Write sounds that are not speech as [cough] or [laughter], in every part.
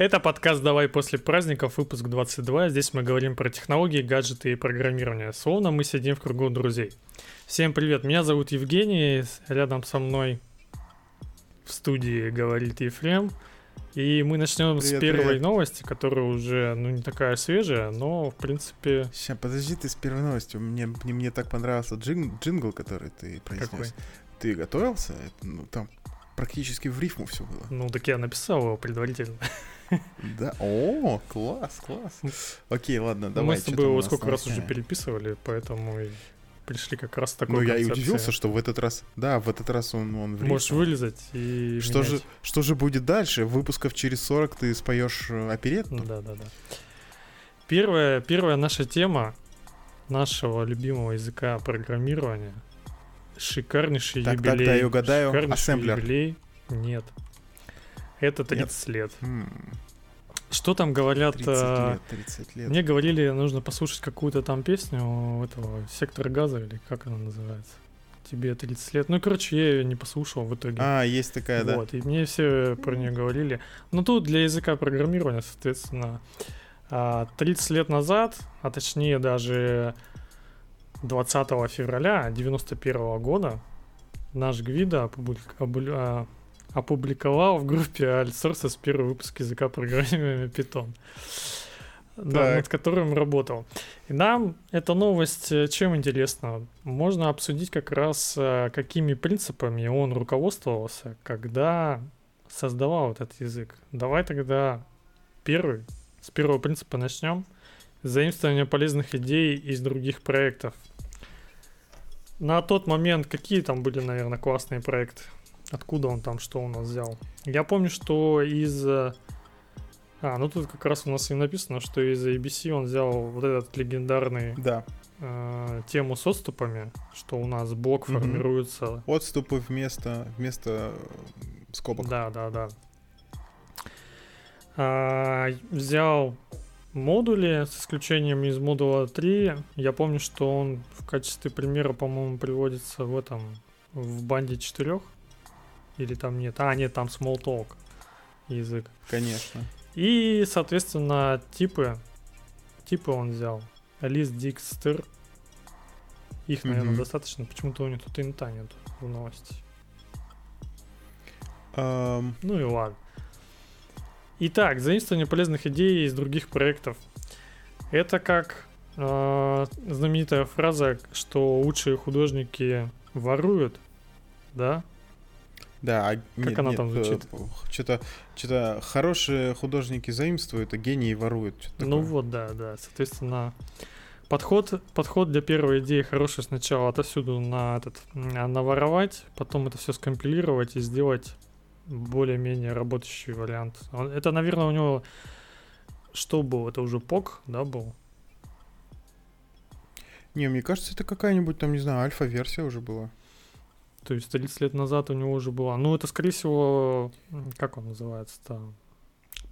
Это подкаст «Давай после праздников», выпуск 22. Здесь мы говорим про технологии, гаджеты и программирование. Словно мы сидим в кругу друзей. Всем привет, меня зовут Евгений, рядом со мной в студии говорит Ефрем. И мы начнем привет, с первой привет. новости, которая уже, ну, не такая свежая, но, в принципе... Сейчас, подожди, ты с первой новостью. Мне, мне, мне так понравился джин, джингл, который ты произнес. Какой? Ты готовился? Ну, там практически в рифму все было. Ну, так я написал его предварительно. Да, о, класс, класс. Окей, ладно, давай. Мы с тобой его сколько раз уже переписывали, поэтому пришли как раз такой Ну, я и удивился, что в этот раз, да, в этот раз он, он в Можешь вылезать и что же, что же будет дальше? Выпусков через 40 ты споешь э, оперетту? Да, да, да. Первая, первая наша тема нашего любимого языка программирования. Шикарнейший так, юбилей. Так, дай угадаю. Шикарнейший Ассемблер. юбилей. Нет. Это 30 Нет. лет. Что там говорят? 30 э, лет, 30 лет. Мне говорили, нужно послушать какую-то там песню этого сектора газа, или как она называется. Тебе 30 лет. Ну, короче, я ее не послушал в итоге. А, есть такая, да. Вот, и мне все про нее говорили. Ну, тут для языка программирования, соответственно, 30 а, лет назад, а точнее даже 20 февраля 91 года, наш Гвида опублик... А, опубликовал в группе Альтсорсес первый выпуск языка программирования Python, да, над которым работал. И нам эта новость э, чем интересна? Можно обсудить как раз, э, какими принципами он руководствовался, когда создавал этот язык. Давай тогда первый, с первого принципа начнем. Заимствование полезных идей из других проектов. На тот момент какие там были, наверное, классные проекты? Откуда он там, что у нас взял? Я помню, что из... Э, а, ну тут как раз у нас и написано, что из ABC он взял вот этот легендарный... Да. Э, тему с отступами, что у нас блок угу. формируется... Отступы вместо, вместо скобок. Да, да, да. А, взял модули, с исключением из модуля 3. Я помню, что он в качестве примера, по-моему, приводится в этом, в банде 4. Или там нет? А, нет, там Smalltalk язык. Конечно. И, соответственно, типы. Типы он взял. Лист Дикстер. Их, наверное, mm-hmm. достаточно. Почему-то у него тут инта нет в новости. Um... Ну и ладно. Итак, заимствование полезных идей из других проектов. Это как э, знаменитая фраза, что лучшие художники воруют, да? Да, а как нет, она нет, там звучит? Э, что-то, что-то хорошие художники заимствуют, а гении воруют. Ну вот, да, да. Соответственно, подход, подход для первой идеи хороший сначала отовсюду на этот, наворовать, потом это все скомпилировать и сделать более-менее работающий вариант. Это, наверное, у него что был? Это уже ПОК, да, был? Не, мне кажется, это какая-нибудь там, не знаю, альфа-версия уже была. То есть 30 лет назад у него уже была. Ну, это, скорее всего, как он называется-то?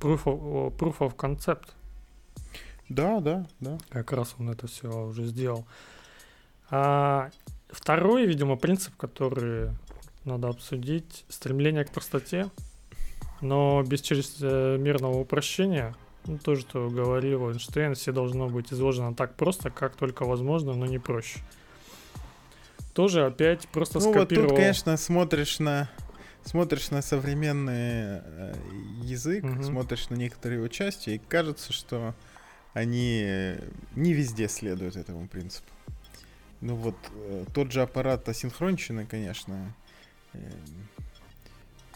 Proof of, proof of concept. Да, да, да. Как раз он это все уже сделал. А второй, видимо, принцип, который надо обсудить, стремление к простоте, но без чрезмерного упрощения. Ну, то, что говорил Эйнштейн, все должно быть изложено так просто, как только возможно, но не проще тоже опять просто ну, скопировал. вот тут, конечно, смотришь на смотришь на современный э, язык, угу. смотришь на некоторые его части, и кажется, что они не везде следуют этому принципу. Ну вот э, тот же аппарат асинхронщины, конечно, э,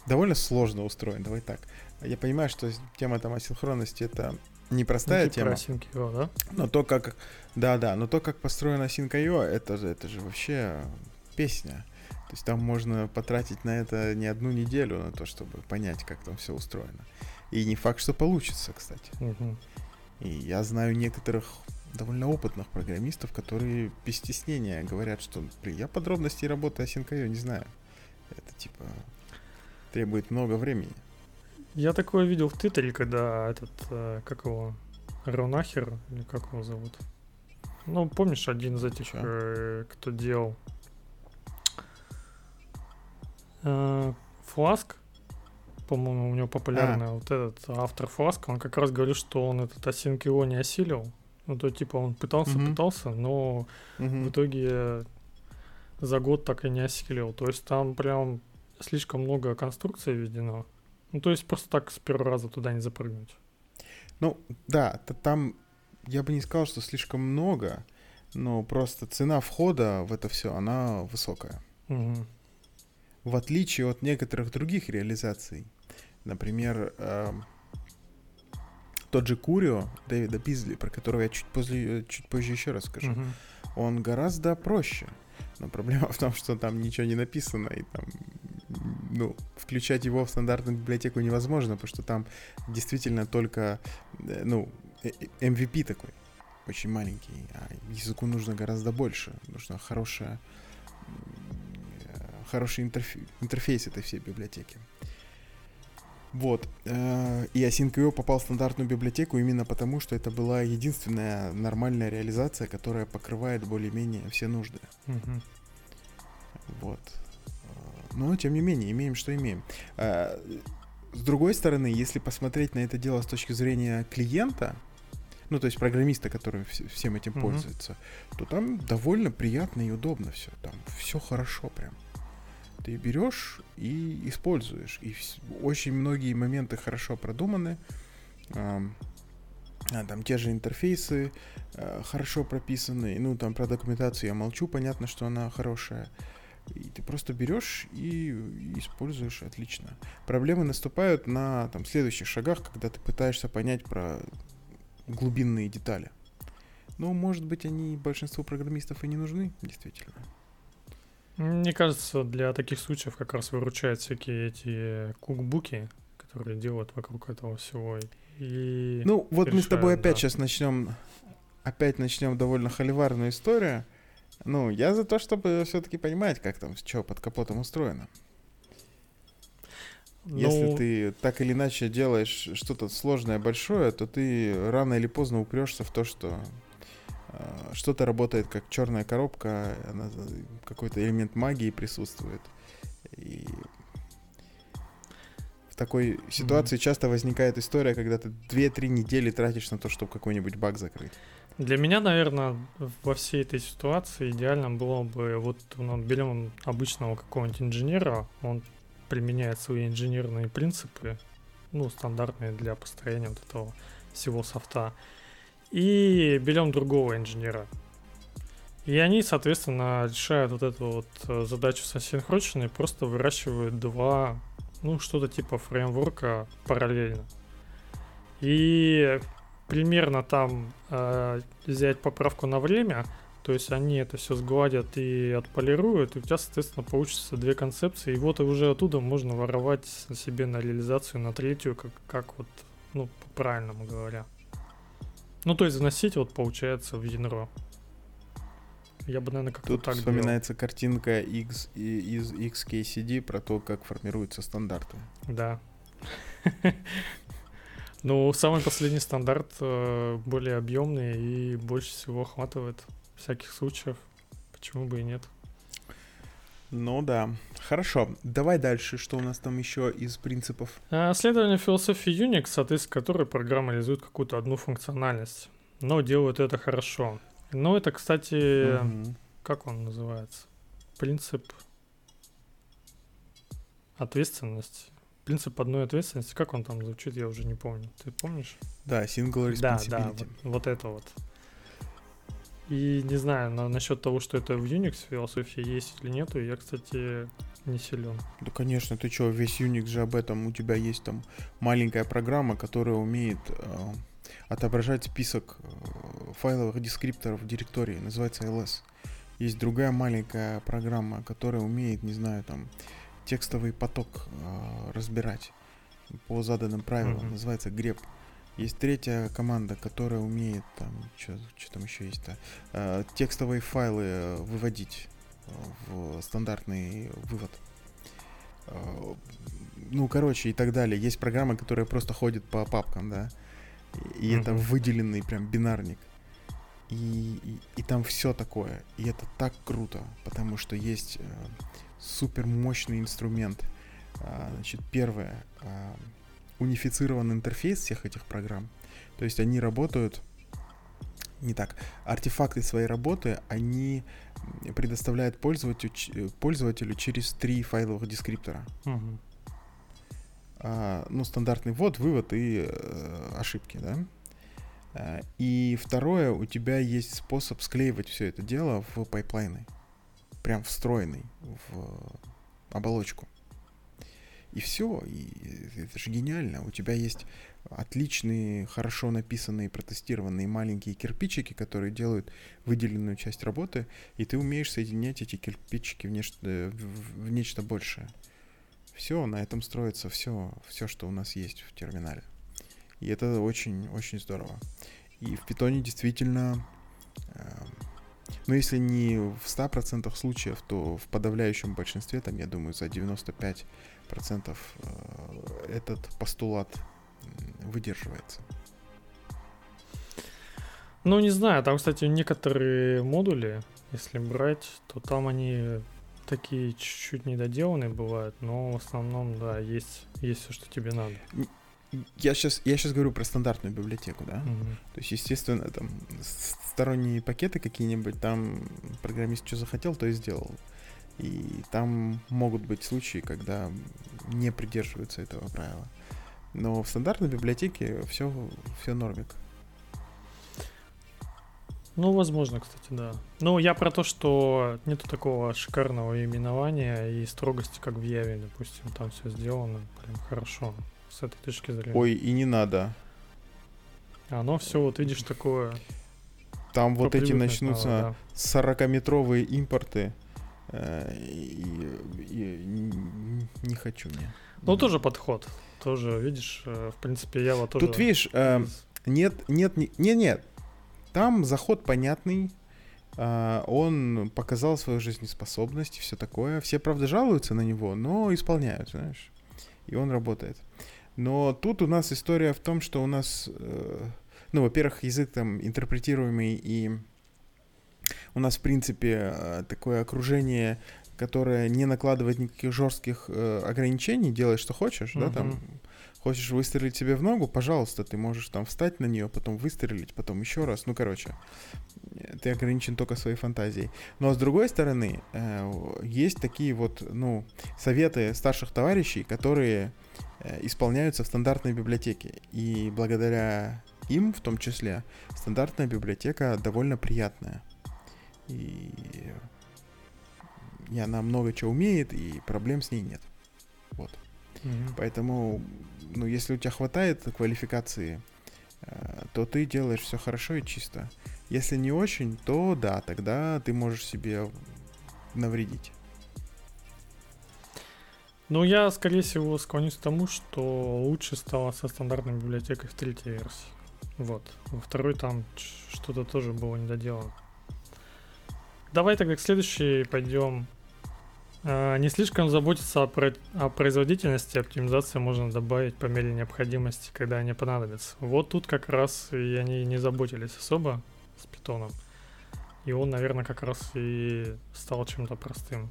довольно сложно устроен. Давай так. Я понимаю, что тема там асинхронности это непростая тема. Async.io, да? Но то, как... Да-да, но то, как построена Async.io, это же, это же вообще песня. То есть там можно потратить на это не одну неделю, на то, чтобы понять, как там все устроено. И не факт, что получится, кстати. Угу. И я знаю некоторых довольно опытных программистов, которые без стеснения говорят, что я подробностей работы Async.io не знаю. Это типа требует много времени. Я такое видел в Твиттере, когда этот, э, как его, Ронахер, или как его зовут? Ну, помнишь, один из этих, э, кто делал э, Фласк, по-моему, у него популярный а. вот этот автор Фласка, он как раз говорил, что он этот Async не осилил. Ну, то типа он пытался, угу. пытался, но угу. в итоге за год так и не осилил. То есть там прям слишком много конструкций введено. Ну, то есть просто так с первого раза туда не запрыгнуть. Ну, да, там я бы не сказал, что слишком много, но просто цена входа в это все, она высокая. Угу. В отличие от некоторых других реализаций. Например, э, тот же Курио Дэвида Бизли, про которого я чуть, позже, чуть позже еще расскажу, угу. он гораздо проще. Но проблема [laughs] в том, что там ничего не написано, и там, ну, включать его в стандартную библиотеку невозможно, потому что там действительно только, э, ну, MVP э, такой, очень маленький, а языку нужно гораздо больше, нужно хорошая, э, хороший интерфей, интерфейс этой всей библиотеки. Вот. Э, и Async.io попал в стандартную библиотеку именно потому, что это была единственная нормальная реализация, которая покрывает более-менее все нужды. Угу. Вот. Но, тем не менее, имеем, что имеем. Э, с другой стороны, если посмотреть на это дело с точки зрения клиента, ну, то есть программиста, который всем этим угу. пользуется, то там довольно приятно и удобно все. Там все хорошо прям ты берешь и используешь. И очень многие моменты хорошо продуманы. А, там те же интерфейсы э, хорошо прописаны. Ну, там про документацию я молчу, понятно, что она хорошая. И ты просто берешь и, используешь отлично. Проблемы наступают на там, следующих шагах, когда ты пытаешься понять про глубинные детали. Ну, может быть, они большинству программистов и не нужны, действительно. Мне кажется, для таких случаев как раз выручают всякие эти кукбуки, которые делают вокруг этого всего. И ну, вот решают, мы с тобой опять да. сейчас начнем, опять начнем довольно холиварную историю. Ну, я за то, чтобы все-таки понимать, как там, что под капотом устроено. Ну... Если ты так или иначе делаешь что-то сложное, большое, то ты рано или поздно упрешься в то, что что-то работает как черная коробка, какой-то элемент магии присутствует. И в такой ситуации mm-hmm. часто возникает история, когда ты 2-3 недели тратишь на то, чтобы какой-нибудь баг закрыть. Для меня, наверное, во всей этой ситуации идеально было бы, вот ну, берем обычного какого-нибудь инженера, он применяет свои инженерные принципы, ну, стандартные для построения вот этого всего софта, и берем другого инженера. И они, соответственно, решают вот эту вот э, задачу с асинхроничной, просто выращивают два, ну, что-то типа фреймворка параллельно. И примерно там э, взять поправку на время, то есть они это все сгладят и отполируют, и у тебя, соответственно, получится две концепции, и вот уже оттуда можно воровать себе на реализацию на третью, как, как вот, ну, по-правильному говоря. Ну, то есть заносить вот получается в ядро. Я бы, наверное, как-то Тут так вспоминается делал. картинка X, из XKCD про то, как формируются стандарты. Да. [laughs] Ну, самый последний стандарт э, более объемный и больше всего охватывает всяких случаев. Почему бы и нет? Ну да. Хорошо. Давай дальше. Что у нас там еще из принципов? А, следование философии Unix, соответственно, которой программа реализует какую-то одну функциональность. Но делают это хорошо. Ну, это, кстати, угу. как он называется? Принцип ответственности. Принцип одной ответственности. Как он там звучит, я уже не помню. Ты помнишь? Да, single responsibility. Да, да, вот, вот это вот. И не знаю, на, насчет того, что это в Unix философии есть или нету, я, кстати, не силен. Да, конечно, ты что, весь Unix же об этом. У тебя есть там маленькая программа, которая умеет э, отображать список э, файловых дескрипторов директории, называется ls. Есть другая маленькая программа, которая умеет, не знаю, там текстовый поток э, разбирать по заданным правилам, mm-hmm. называется grep. Есть третья команда, которая умеет там, что там еще есть-то, э, текстовые файлы э, выводить э, в стандартный вывод. Э, ну, короче, и так далее. Есть программы, которые просто ходят по папкам, да. И mm-hmm. это выделенный прям бинарник. И, и, и там все такое. И это так круто, потому что есть э, супер мощный инструмент А, значит, первое. А, унифицирован интерфейс всех этих программ. То есть они работают не так. Артефакты своей работы они предоставляют пользователю, пользователю через три файловых дескриптора. Угу. А, ну, стандартный ввод, вывод и э, ошибки, да. А, и второе, у тебя есть способ склеивать все это дело в pipeline ы. Прям встроенный в оболочку. И все, и это же гениально. У тебя есть отличные, хорошо написанные, протестированные маленькие кирпичики, которые делают выделенную часть работы, и ты умеешь соединять эти кирпичики в нечто, в нечто большее. Все, на этом строится все, все, что у нас есть в терминале. И это очень-очень здорово. И в питоне действительно, э, ну если не в 100% случаев, то в подавляющем большинстве, там, я думаю, за 95% э, этот постулат выдерживается. Ну, не знаю, там, кстати, некоторые модули, если брать, то там они такие чуть-чуть недоделанные бывают, но в основном, да, есть, есть все, что тебе надо. Я сейчас, я сейчас говорю про стандартную библиотеку, да. Угу. То есть, естественно, там сторонние пакеты какие-нибудь, там программист что захотел, то и сделал. И там могут быть случаи, когда не придерживаются этого правила. Но в стандартной библиотеке все, все нормик. Ну, возможно, кстати, да. Ну, я про то, что нету такого шикарного именования и строгости, как в Яве, допустим. Там все сделано прям хорошо с этой точки зрения. Ой, и не надо. Оно все, вот видишь, такое... Там вот эти начнутся да. 40-метровые импорты. Э, и, и, не хочу мне. Ну, тоже подход. Тоже, видишь, э, в принципе, я вот тоже... Тут, видишь, э, нет, нет, нет, нет, там заход понятный, он показал свою жизнеспособность и все такое. Все, правда, жалуются на него, но исполняют, знаешь. И он работает. Но тут у нас история в том, что у нас, ну, во-первых, язык там интерпретируемый, и у нас, в принципе, uh, такое окружение, которое не накладывает никаких жестких э, ограничений, делай, что хочешь, uh-huh. да, там Хочешь выстрелить себе в ногу, пожалуйста, ты можешь там встать на нее, потом выстрелить, потом еще раз. Ну, короче, ты ограничен только своей фантазией. Но с другой стороны, э, есть такие вот, ну, советы старших товарищей, которые э, исполняются в стандартной библиотеке. И благодаря им, в том числе, стандартная библиотека довольно приятная. И, и она много чего умеет, и проблем с ней нет. Вот. Mm-hmm. Поэтому ну, если у тебя хватает квалификации, э, то ты делаешь все хорошо и чисто. Если не очень, то да, тогда ты можешь себе навредить. Ну, я, скорее всего, склонюсь к тому, что лучше стало со стандартной библиотекой в третьей версии. Вот. Во второй там что-то тоже было недоделано. Давай тогда к следующей пойдем а, не слишком заботиться о, про... о производительности, оптимизации можно добавить по мере необходимости, когда они понадобятся. Вот тут как раз и они не заботились особо с питоном. И он, наверное, как раз и стал чем-то простым.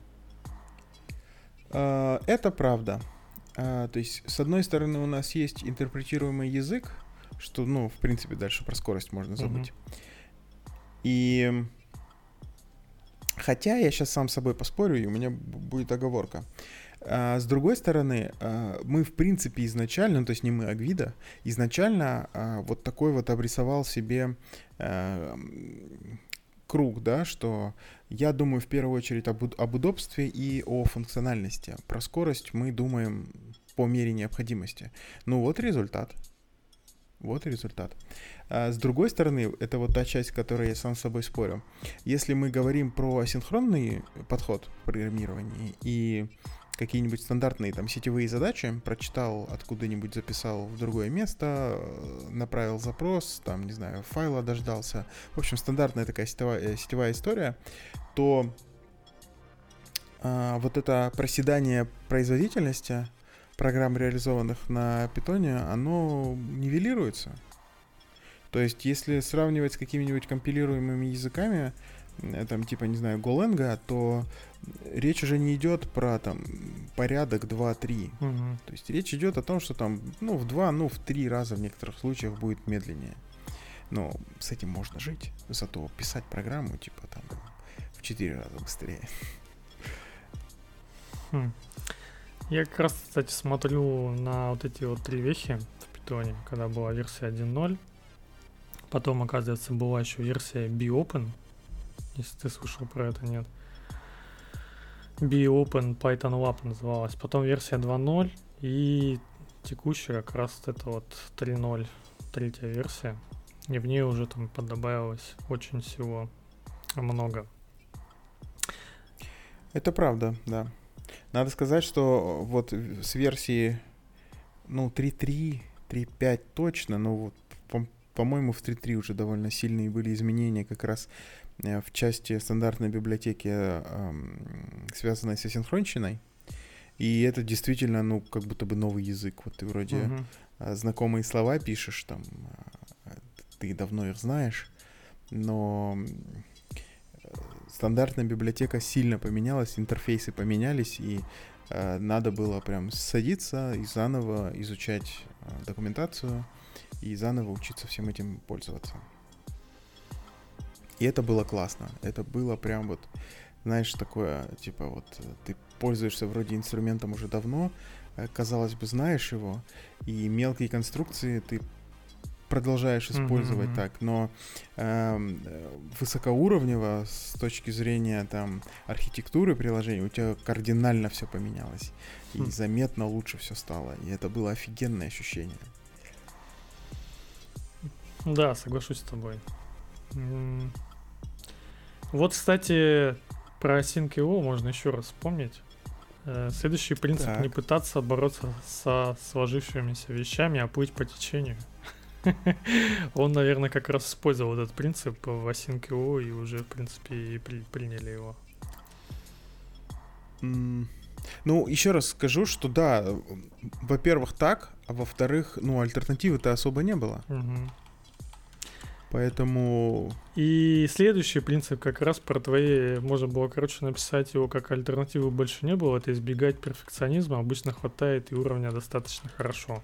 А, это правда. А, то есть, с одной стороны, у нас есть интерпретируемый язык, что, ну, в принципе, дальше про скорость можно забыть. Uh-huh. И Хотя я сейчас сам с собой поспорю, и у меня будет оговорка. А, с другой стороны, а, мы в принципе изначально, ну, то есть не мы, а Гвида, изначально а, вот такой вот обрисовал себе круг, да, что я думаю в первую очередь об, об удобстве и о функциональности. Про скорость мы думаем по мере необходимости. Ну вот результат. Вот результат. А с другой стороны, это вот та часть, которой я сам с собой спорю. Если мы говорим про асинхронный подход в программировании и какие-нибудь стандартные там сетевые задачи, прочитал откуда-нибудь, записал в другое место, направил запрос, там, не знаю, файла дождался. В общем, стандартная такая сетевая, э, сетевая история, то а, вот это проседание производительности программ, реализованных на питоне, оно нивелируется. То есть, если сравнивать с какими-нибудь компилируемыми языками, э, там, типа, не знаю, Голенга, то речь уже не идет про там порядок 2-3. Угу. То есть речь идет о том, что там, ну, в 2, ну, в 3 раза в некоторых случаях будет медленнее. Но с этим можно жить. Зато писать программу, типа, там, в 4 раза быстрее. Хм. Я как раз, кстати, смотрю на вот эти вот три вехи в питоне, когда была версия 1.0. Потом, оказывается, была еще версия BeOpen, если ты слышал про это, нет. BeOpen Python Lab называлась. Потом версия 2.0 и текущая как раз это вот 3.0, третья версия. И в ней уже там подобавилось очень всего много. Это правда, да. Надо сказать, что вот с версии, ну, 3.3, 3.5 точно, но вот, по- по-моему, в 3.3 уже довольно сильные были изменения как раз э, в части стандартной библиотеки, связанной с асинхронщиной. И это действительно, ну, как будто бы новый язык. Вот ты вроде uh-huh. знакомые слова пишешь, там, э, ты давно их знаешь, но стандартная библиотека сильно поменялась, интерфейсы поменялись, и э, надо было прям садиться и заново изучать э, документацию и заново учиться всем этим пользоваться. И это было классно. Это было прям вот, знаешь, такое, типа вот ты пользуешься вроде инструментом уже давно, э, казалось бы, знаешь его, и мелкие конструкции ты продолжаешь использовать mm-hmm. так, но эм, э, высокоуровнево с точки зрения там архитектуры приложения у тебя кардинально все поменялось и хм. заметно лучше все стало, и это было офигенное ощущение. Да, соглашусь с тобой. Вот, кстати, про Sync.io можно еще раз вспомнить. Э, следующий принцип так. не пытаться бороться со сложившимися вещами, а плыть по течению. Он, наверное, как раз использовал этот принцип в Async.io и уже, в принципе, и при, приняли его. Ну, еще раз скажу, что да, во-первых, так, а во-вторых, ну, альтернативы-то особо не было. Угу. Поэтому... И следующий принцип как раз про твои... Можно было, короче, написать его как альтернативы больше не было. Это избегать перфекционизма. Обычно хватает и уровня достаточно хорошо.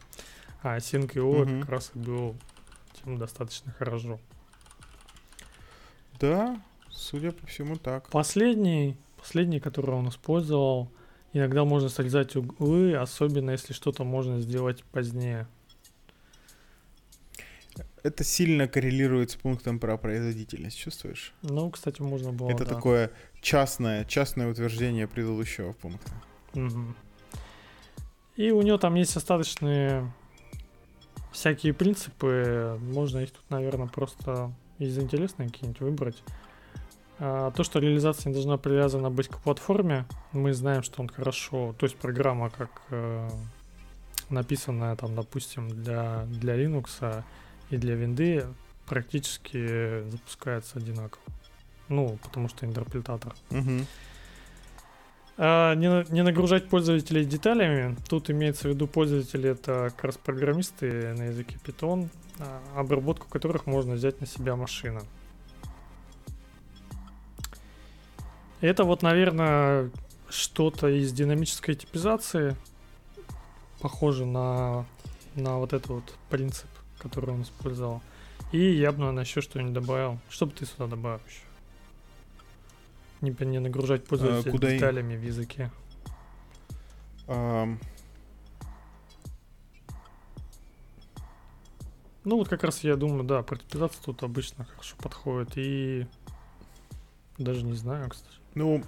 А Sync.io угу. как раз и был тем достаточно хорошо. Да, судя по всему так. Последний, последний, который он использовал, иногда можно срезать углы, особенно если что-то можно сделать позднее. Это сильно коррелирует с пунктом про производительность, чувствуешь? Ну, кстати, можно было. Это да. такое частное, частное утверждение предыдущего пункта. Угу. И у него там есть остаточные всякие принципы, можно их тут, наверное, просто из интересных какие-нибудь выбрать. А, то, что реализация не должна привязана быть к платформе, мы знаем, что он хорошо, то есть программа как э, написанная там, допустим, для, для Linux и для Винды практически запускается одинаково. Ну, потому что интерпретатор. Угу. А, не, не нагружать пользователей деталями. Тут имеется в виду пользователи, это как раз программисты на языке Python, а, обработку которых можно взять на себя машина. Это вот, наверное, что-то из динамической типизации. Похоже на, на вот этот вот принцип, который он использовал. И я бы, наверное, еще что-нибудь добавил. Что бы ты сюда добавил еще? Не, не нагружать пользователя а, куда деталями и... в языке. Um... Ну вот как раз я думаю, да, протипизация тут обычно хорошо подходит. И даже не знаю, кстати. Ну,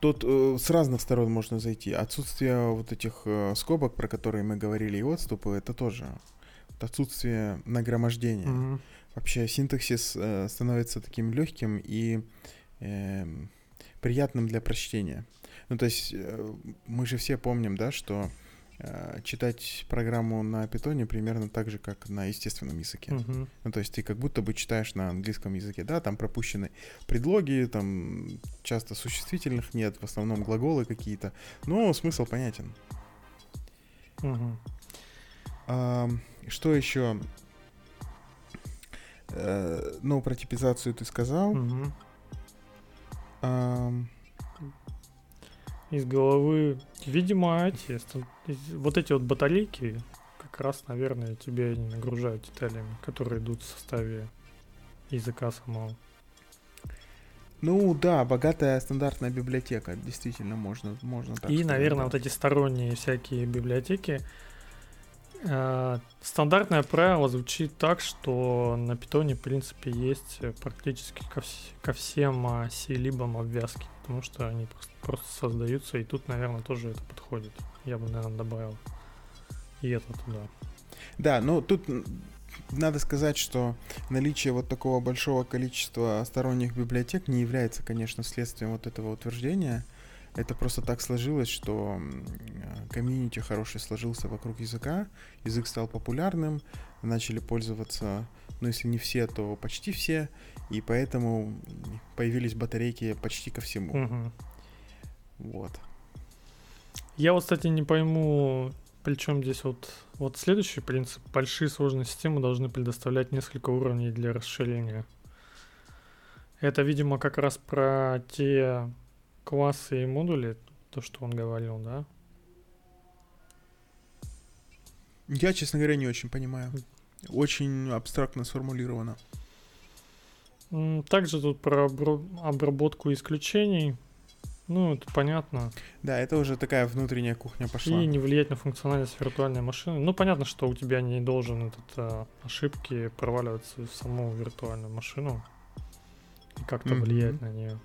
тут э, с разных сторон можно зайти. Отсутствие вот этих э, скобок, про которые мы говорили, и отступы, это тоже вот отсутствие нагромождения. Mm-hmm. Вообще синтаксис э, становится таким легким и э, приятным для прочтения. Ну, то есть э, мы же все помним, да, что э, читать программу на питоне примерно так же, как на естественном языке. Uh-huh. Ну, то есть ты как будто бы читаешь на английском языке, да, там пропущены предлоги, там часто существительных нет, в основном глаголы какие-то, но смысл понятен. Uh-huh. А, что еще? Э, ну, про типизацию ты сказал. Угу. Из головы, видимо, эти, вот эти вот батарейки как раз, наверное, тебе не нагружают деталями, которые идут в составе языка самого. Ну да, богатая стандартная библиотека, действительно можно, можно так. И, наверное, да. вот эти сторонние всякие библиотеки. Э, стандартное правило звучит так, что на питоне, в принципе, есть практически ко, вс- ко всем а, C-либам обвязки, потому что они просто, просто создаются, и тут, наверное, тоже это подходит. Я бы, наверное, добавил и это туда. Да, ну тут надо сказать, что наличие вот такого большого количества сторонних библиотек не является, конечно, следствием вот этого утверждения. Это просто так сложилось, что комьюнити хороший сложился вокруг языка, язык стал популярным, начали пользоваться, ну если не все, то почти все, и поэтому появились батарейки почти ко всему. Угу. Вот. Я вот, кстати, не пойму, причем здесь вот, вот следующий принцип. Большие сложные системы должны предоставлять несколько уровней для расширения. Это, видимо, как раз про те классы и модули, то, что он говорил, да? Я, честно говоря, не очень понимаю. Очень абстрактно сформулировано. Также тут про обработку исключений. Ну, это понятно. Да, это уже такая внутренняя кухня пошла. И не влиять на функциональность виртуальной машины. Ну, понятно, что у тебя не должен этот а, ошибки проваливаться в саму виртуальную машину и как-то mm-hmm. влиять на нее.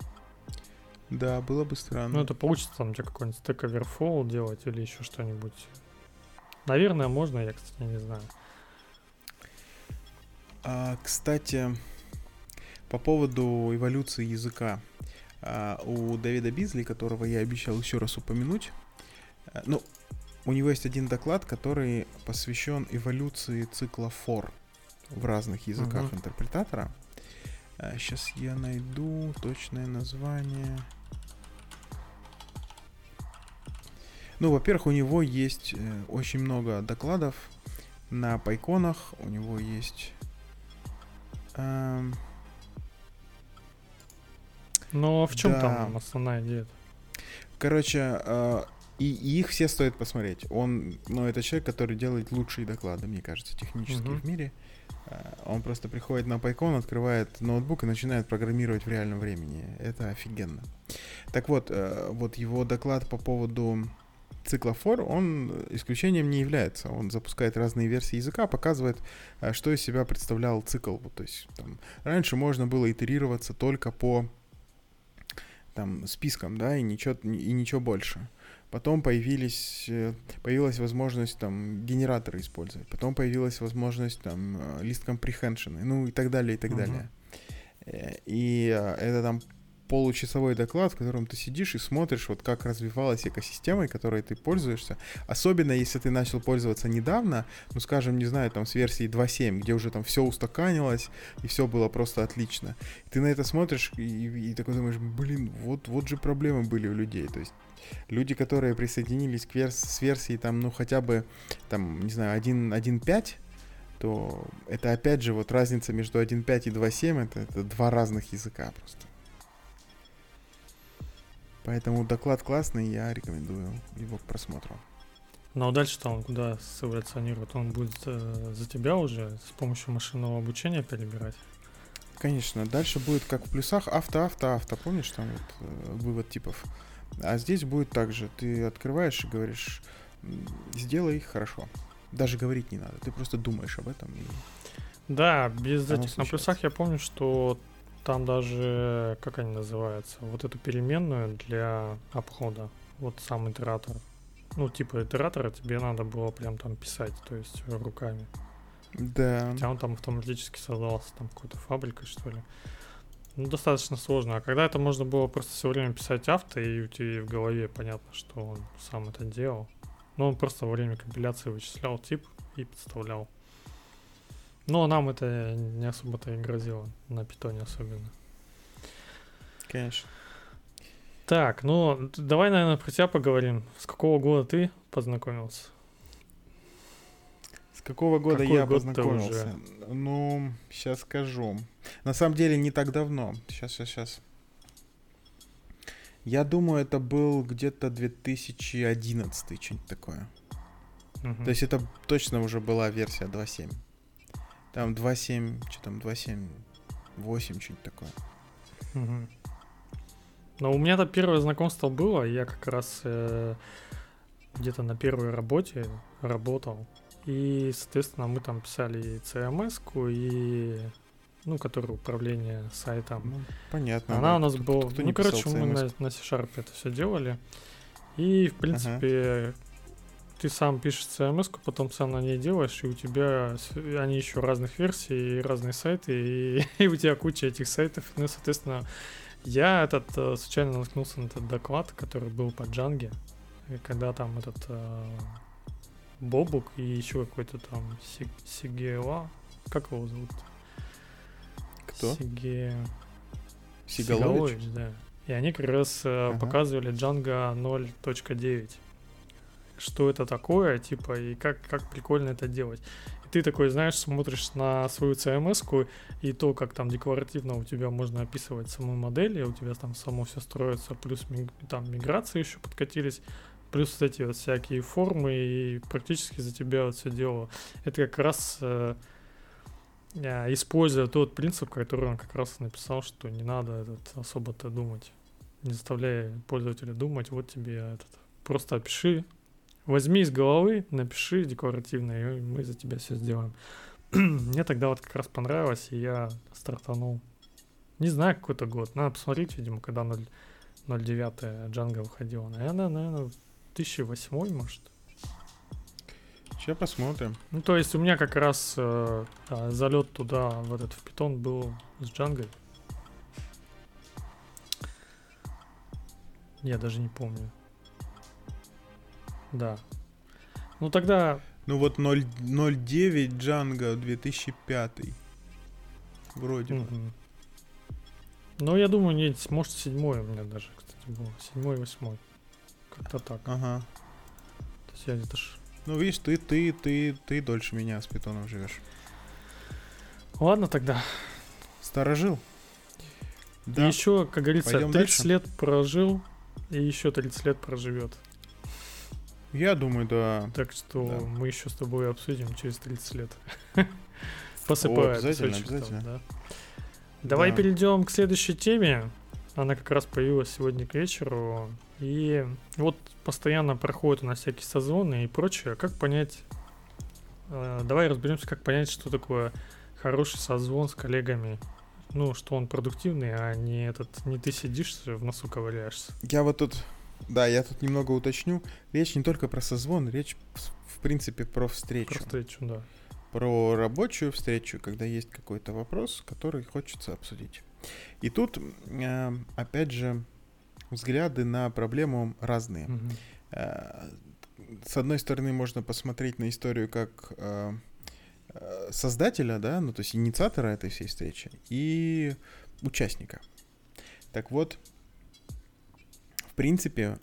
Да, было бы странно. Ну, это получится там у тебя какой-нибудь Stack Overflow делать или еще что-нибудь. Наверное, можно, я, кстати, не знаю. А, кстати, по поводу эволюции языка. А, у Дэвида Бизли, которого я обещал еще раз упомянуть. А, ну, у него есть один доклад, который посвящен эволюции цикла for в разных языках uh-huh. интерпретатора. Сейчас а, я найду точное название. Ну, во-первых, у него есть э, очень много докладов на пайконах. У него есть... Эм, но в чем да. там основная идея? Короче, э, и, и их все стоит посмотреть. Он, ну, это человек, который делает лучшие доклады, мне кажется, технические uh-huh. в мире. Э, он просто приходит на PyCon, открывает ноутбук и начинает программировать в реальном времени. Это офигенно. Так вот, э, вот его доклад по поводу цикла for, он исключением не является. Он запускает разные версии языка, показывает, э, что из себя представлял цикл. То есть там, раньше можно было итерироваться только по там списком, да, и ничего, и ничего больше. Потом появились, э, появилась возможность там генераторы использовать. Потом появилась возможность там лист э, comprehension, ну и так далее, и так uh-huh. далее. И это там получасовой доклад, в котором ты сидишь и смотришь, вот как развивалась экосистема, которой ты пользуешься. Особенно, если ты начал пользоваться недавно, ну, скажем, не знаю, там с версии 2.7, где уже там все устаканилось, и все было просто отлично. Ты на это смотришь и, и такой думаешь, блин, вот, вот же проблемы были у людей. То есть люди, которые присоединились к верс с версии там, ну, хотя бы, там, не знаю, 1.5, то это опять же вот разница между 1.5 и 2.7, это, это два разных языка просто. Поэтому доклад классный, я рекомендую его к просмотру. Ну а дальше-то он куда эволюционирует? Он будет э, за тебя уже с помощью машинного обучения перебирать? Конечно, дальше будет как в плюсах авто, авто, авто. Помнишь там вот э, вывод типов? А здесь будет так же. Ты открываешь и говоришь, сделай их хорошо. Даже говорить не надо. Ты просто думаешь об этом. И... Да, без этих на плюсах я помню, что там даже, как они называются, вот эту переменную для обхода, вот сам итератор. Ну, типа итератора тебе надо было прям там писать, то есть руками. Да. Хотя он там автоматически создавался там какой-то фабрикой, что ли. Ну, достаточно сложно. А когда это можно было просто все время писать авто, и у тебя в голове понятно, что он сам это делал. Но он просто во время компиляции вычислял тип и подставлял. Но нам это не особо-то и грозило, на питоне особенно. Конечно. Так, ну давай, наверное, про тебя поговорим. С какого года ты познакомился? С какого года Какой я год познакомился? Уже? Ну, сейчас скажу. На самом деле не так давно. Сейчас, сейчас, сейчас. Я думаю, это был где-то 2011, что-нибудь такое. Угу. То есть это точно уже была версия 2.7. Там 2.7, что там, 2.7, 8, что-нибудь такое. Угу. Но у меня-то первое знакомство было, я как раз э, где-то на первой работе работал. И, соответственно, мы там писали и CMS-ку, и ну, который управление сайтом. Ну, понятно. Она да. у нас была. Кто ну, короче, мы на, на C-Sharp это все делали. И, в принципе, ага. Ты сам пишешь CMS, потом сам на ней делаешь, и у тебя они еще разных версий, и разные сайты, и, [laughs] и у тебя куча этих сайтов. Ну, соответственно, я этот э, случайно наткнулся на этот доклад, который был по Джанге, когда там этот э, Бобук и еще какой-то там Сигева, как его зовут? Кто? Сиге... Сигалович? Сигалович, да. И они как раз э, ага. показывали Django 0.9. Что это такое, типа, и как, как прикольно это делать. Ты такой, знаешь, смотришь на свою CMS-ку и то, как там декларативно у тебя можно описывать саму модель, и у тебя там само все строится, плюс там миграции еще подкатились, плюс вот эти вот всякие формы, и практически за тебя вот все дело. Это как раз э, а, используя тот принцип, который он как раз написал, что не надо этот особо-то думать. Не заставляя пользователя думать, вот тебе этот. Просто опиши, возьми из головы, напиши декларативно, и мы за тебя все сделаем. [clears throat] Мне тогда вот как раз понравилось, и я стартанул. Не знаю, какой-то год. Надо посмотреть, видимо, когда 0, 09 Джанга выходила. Наверное, наверное, 2008, может. Сейчас посмотрим. Ну, то есть у меня как раз э, да, залет туда, в этот в питон был с Джангой. Я даже не помню. Да. Ну тогда... Ну вот 0.9 Джанга 2005. Вроде бы. Ну, я думаю, нет, может, седьмой у меня даже, кстати, было. Седьмой, восьмой. Как-то так. Ага. То есть я где-то ну, видишь, ты, ты, ты, ты дольше меня с питоном живешь. Ладно тогда. Сторожил. Да. еще, как говорится, Пойдем 30 дальше? лет прожил, и еще 30 лет проживет. Я думаю, да. Так что да. мы еще с тобой обсудим через 30 лет. [laughs] Посыпает. Обязательно, обязательно. Там, да. Давай да. перейдем к следующей теме. Она как раз появилась сегодня к вечеру. И вот постоянно проходят у нас всякие созвоны и прочее. Как понять... Э, давай разберемся, как понять, что такое хороший созвон с коллегами. Ну, что он продуктивный, а не этот, не ты сидишь в носу ковыряешься. Я вот тут, да, я тут немного уточню. Речь не только про созвон, речь в принципе про встречу. Про встречу, да. Про рабочую встречу, когда есть какой-то вопрос, который хочется обсудить. И тут, э, опять же, взгляды на проблему разные. Mm-hmm. С одной стороны, можно посмотреть на историю как э, создателя, да, ну то есть инициатора этой всей встречи и участника. Так вот, в принципе,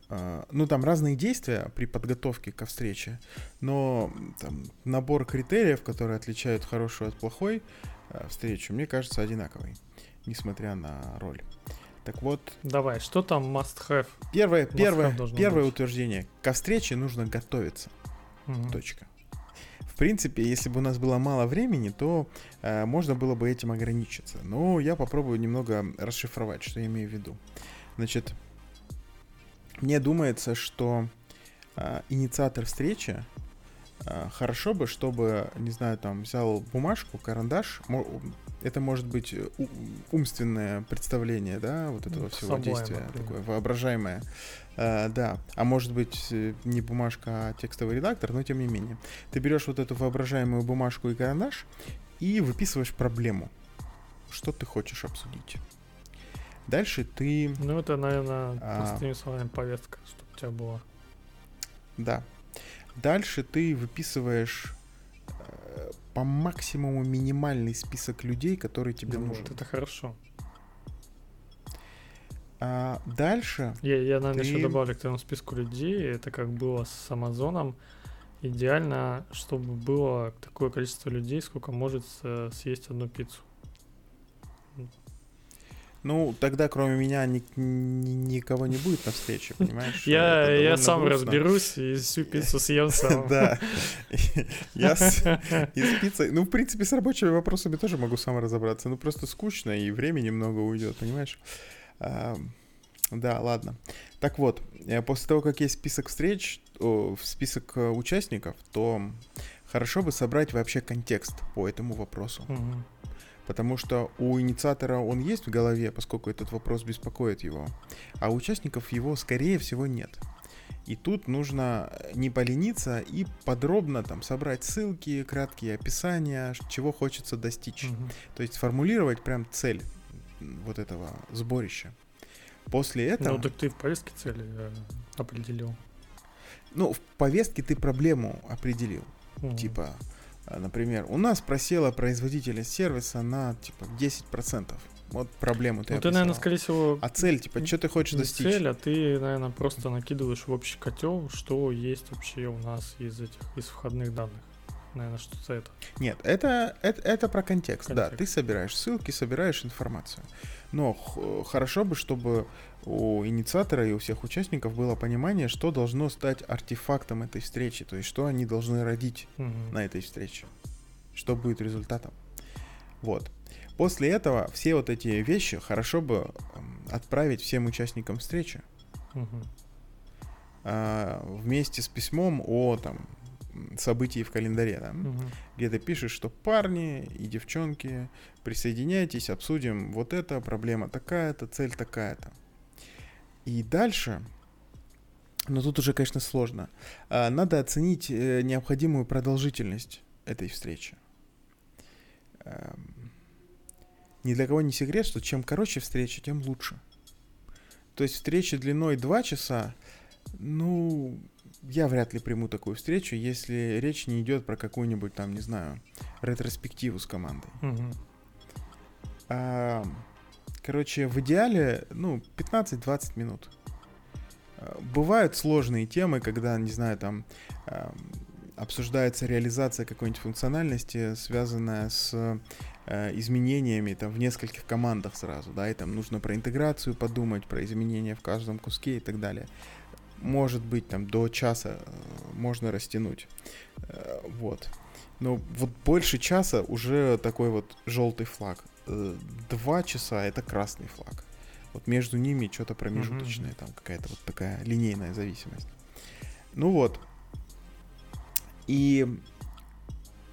ну там разные действия при подготовке ко встрече, но там, набор критериев, которые отличают хорошую от плохой встречу, мне кажется одинаковый, несмотря на роль. Так вот. Давай, что там must have? Первое, must первое, have первое быть. утверждение. Ко встрече нужно готовиться. Угу. Точка. В принципе, если бы у нас было мало времени, то э, можно было бы этим ограничиться. Но я попробую немного расшифровать, что я имею в виду. Значит, мне думается, что э, инициатор встречи э, хорошо бы, чтобы, не знаю, там взял бумажку, карандаш, это может быть э, умственное представление, да, вот этого всего Собой, действия, например. такое воображаемое. А, да, а может быть э, не бумажка, а текстовый редактор, но тем не менее. Ты берешь вот эту воображаемую бумажку и карандаш и выписываешь проблему, что ты хочешь обсудить. Дальше ты... Ну, это, наверное, а, простыми словами повестка, чтобы у тебя было. Да. Дальше ты выписываешь по максимуму минимальный список людей, которые тебе ну, нужен. Вот это хорошо. А дальше. Я, я наверное, ты... еще добавлю к твоему списку людей. Это как было с Амазоном. Идеально, чтобы было такое количество людей, сколько может съесть одну пиццу. Ну, тогда кроме меня ни, ни, никого не будет на встрече, понимаешь? Я, я сам грустно. разберусь и всю пиццу съем сам. [laughs] Да. Я с, пиццей... Ну, в принципе, с рабочими вопросами тоже могу сам разобраться. Ну, просто скучно, и времени много уйдет, понимаешь? Да, ладно. Так вот, э, после того, как есть список встреч, список э, участников, то хорошо бы собрать вообще контекст по этому вопросу. Угу. Потому что у инициатора он есть в голове, поскольку этот вопрос беспокоит его, а у участников его, скорее всего, нет. И тут нужно не полениться и подробно там собрать ссылки, краткие описания, чего хочется достичь. Угу. То есть сформулировать прям цель вот этого сборища. После этого... Ну, так ты в повестке цели э, определил. Ну, в повестке ты проблему определил. Угу. Типа, а, например, у нас просела производительность сервиса на типа 10%. Вот проблему ты Ну, ты, наверное, скорее всего... А цель, типа, что ты хочешь достичь? цель, а ты, наверное, просто накидываешь в общий котел, что есть вообще у нас из этих, из входных данных. Наверное, что-то это. Нет, это, это, это про контекст, контекст. да. Ты собираешь ссылки, собираешь информацию. Но хорошо бы, чтобы у инициатора и у всех участников было понимание, что должно стать артефактом этой встречи, то есть что они должны родить угу. на этой встрече, что будет результатом. Вот. После этого все вот эти вещи хорошо бы отправить всем участникам встречи. Угу. А, вместе с письмом о там событий в календаре, да, угу. где ты пишешь, что парни и девчонки, присоединяйтесь, обсудим вот это, проблема такая-то, цель такая-то. И дальше, но тут уже, конечно, сложно, а, надо оценить э, необходимую продолжительность этой встречи. Эм, ни для кого не секрет, что чем короче встреча, тем лучше. То есть встреча длиной 2 часа, ну, я вряд ли приму такую встречу, если речь не идет про какую-нибудь там, не знаю, ретроспективу с командой. Угу. А, короче, в идеале, ну, 15-20 минут. А, бывают сложные темы, когда, не знаю, там а, обсуждается реализация какой-нибудь функциональности, связанная с э, изменениями там в нескольких командах сразу, да, и там нужно про интеграцию подумать, про изменения в каждом куске и так далее может быть, там до часа э, можно растянуть. Э, вот. Но вот больше часа уже такой вот желтый флаг. Э, два часа это красный флаг. Вот между ними что-то промежуточное, mm-hmm. там какая-то вот такая линейная зависимость. Ну вот. И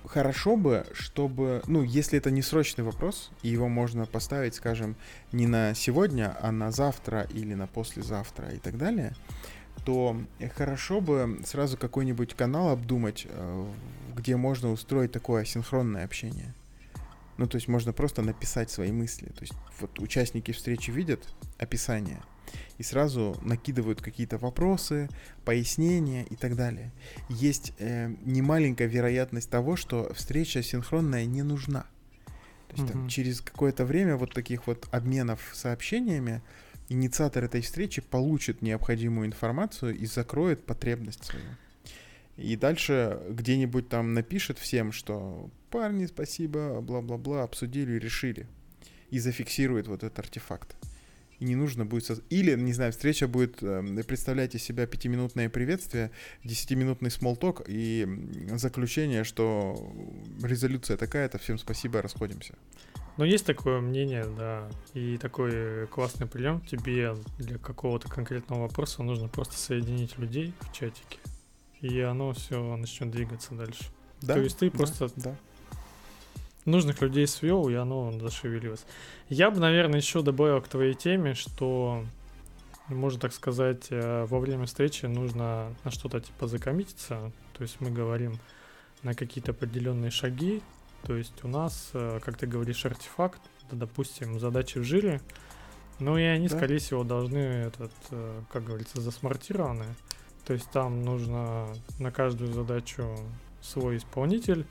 хорошо бы, чтобы, ну, если это не срочный вопрос, и его можно поставить, скажем, не на сегодня, а на завтра или на послезавтра и так далее, то хорошо бы сразу какой-нибудь канал обдумать, э, где можно устроить такое асинхронное общение. Ну, то есть можно просто написать свои мысли. То есть вот участники встречи видят описание и сразу накидывают какие-то вопросы, пояснения и так далее. Есть э, немаленькая вероятность того, что встреча синхронная не нужна. То есть mm-hmm. там, через какое-то время вот таких вот обменов сообщениями инициатор этой встречи получит необходимую информацию и закроет потребность свою. И дальше где-нибудь там напишет всем, что парни, спасибо, бла-бла-бла, обсудили, решили. И зафиксирует вот этот артефакт. И не нужно будет... Соз... Или, не знаю, встреча будет... Э, представлять из себя пятиминутное приветствие, десятиминутный смолток и заключение, что резолюция такая-то, всем спасибо, расходимся. Ну, есть такое мнение, да, и такой классный прием. Тебе для какого-то конкретного вопроса нужно просто соединить людей в чатике, и оно все начнет двигаться дальше. Да, То есть ты да, просто да. нужных людей свел, и оно зашевелилось. Я бы, наверное, еще добавил к твоей теме, что можно так сказать, э, во время встречи нужно на что-то типа закоммититься. То есть мы говорим на какие-то определенные шаги, то есть у нас, э, как ты говоришь, артефакт, да, допустим, задачи в жире, ну и они, да. скорее всего, должны, этот, э, как говорится, засмартированы. То есть там нужно на каждую задачу свой исполнитель,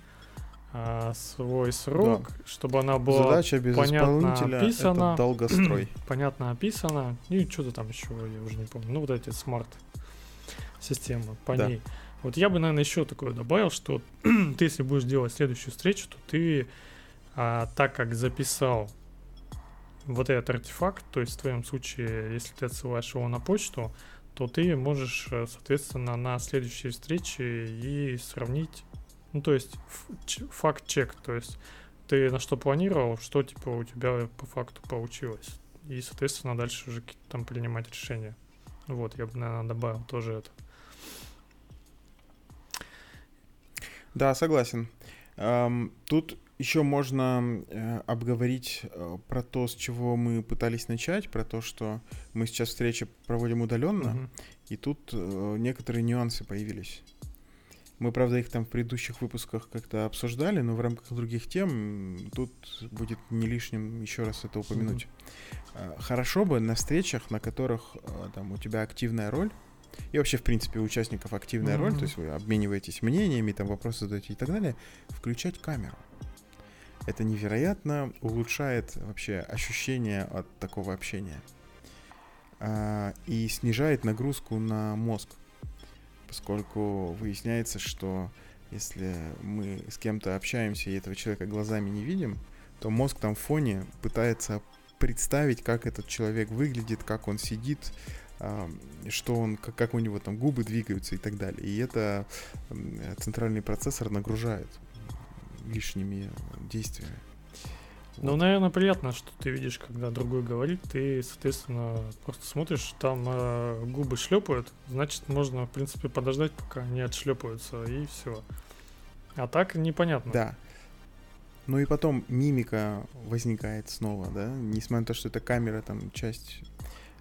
а, свой срок, да. чтобы она была Задача без понятно описана. Это долгострой. [clears throat] понятно описана. И что-то там еще, я уже не помню. Ну, вот эти смарт системы по да. ней. Вот я бы, наверное, еще такое добавил, что [clears throat] ты, если будешь делать следующую встречу, то ты, а, так как записал вот этот артефакт, то есть в твоем случае, если ты отсылаешь его на почту, то ты можешь, э, соответственно, на следующей встрече и сравнить, ну, то есть факт-чек, то есть ты на что планировал, что, типа, у тебя по факту получилось. И, соответственно, дальше уже там принимать решения. Вот, я бы, наверное, добавил тоже это. Да, согласен. Тут еще можно э, обговорить э, про то, с чего мы пытались начать, про то, что мы сейчас встречи проводим удаленно, угу. и тут э, некоторые нюансы появились. Мы, правда, их там в предыдущих выпусках как-то обсуждали, но в рамках других тем тут будет не лишним еще раз это упомянуть. Mm-hmm. Хорошо бы на встречах, на которых э, там у тебя активная роль, и вообще, в принципе, у участников активная mm-hmm. роль, то есть вы обмениваетесь мнениями, там вопросы задаете и так далее, включать камеру. Это невероятно улучшает вообще ощущение от такого общения а, и снижает нагрузку на мозг, поскольку выясняется, что если мы с кем-то общаемся и этого человека глазами не видим, то мозг там в фоне пытается представить, как этот человек выглядит, как он сидит, что он, как, у него там губы двигаются и так далее. И это центральный процессор нагружает лишними действиями. Ну, вот. наверное, приятно, что ты видишь, когда другой говорит, ты, соответственно, просто смотришь, там э, губы шлепают, значит, можно, в принципе, подождать, пока они отшлепаются, и все. А так непонятно. Да. Ну и потом мимика возникает снова, да, несмотря на то, что эта камера, там, часть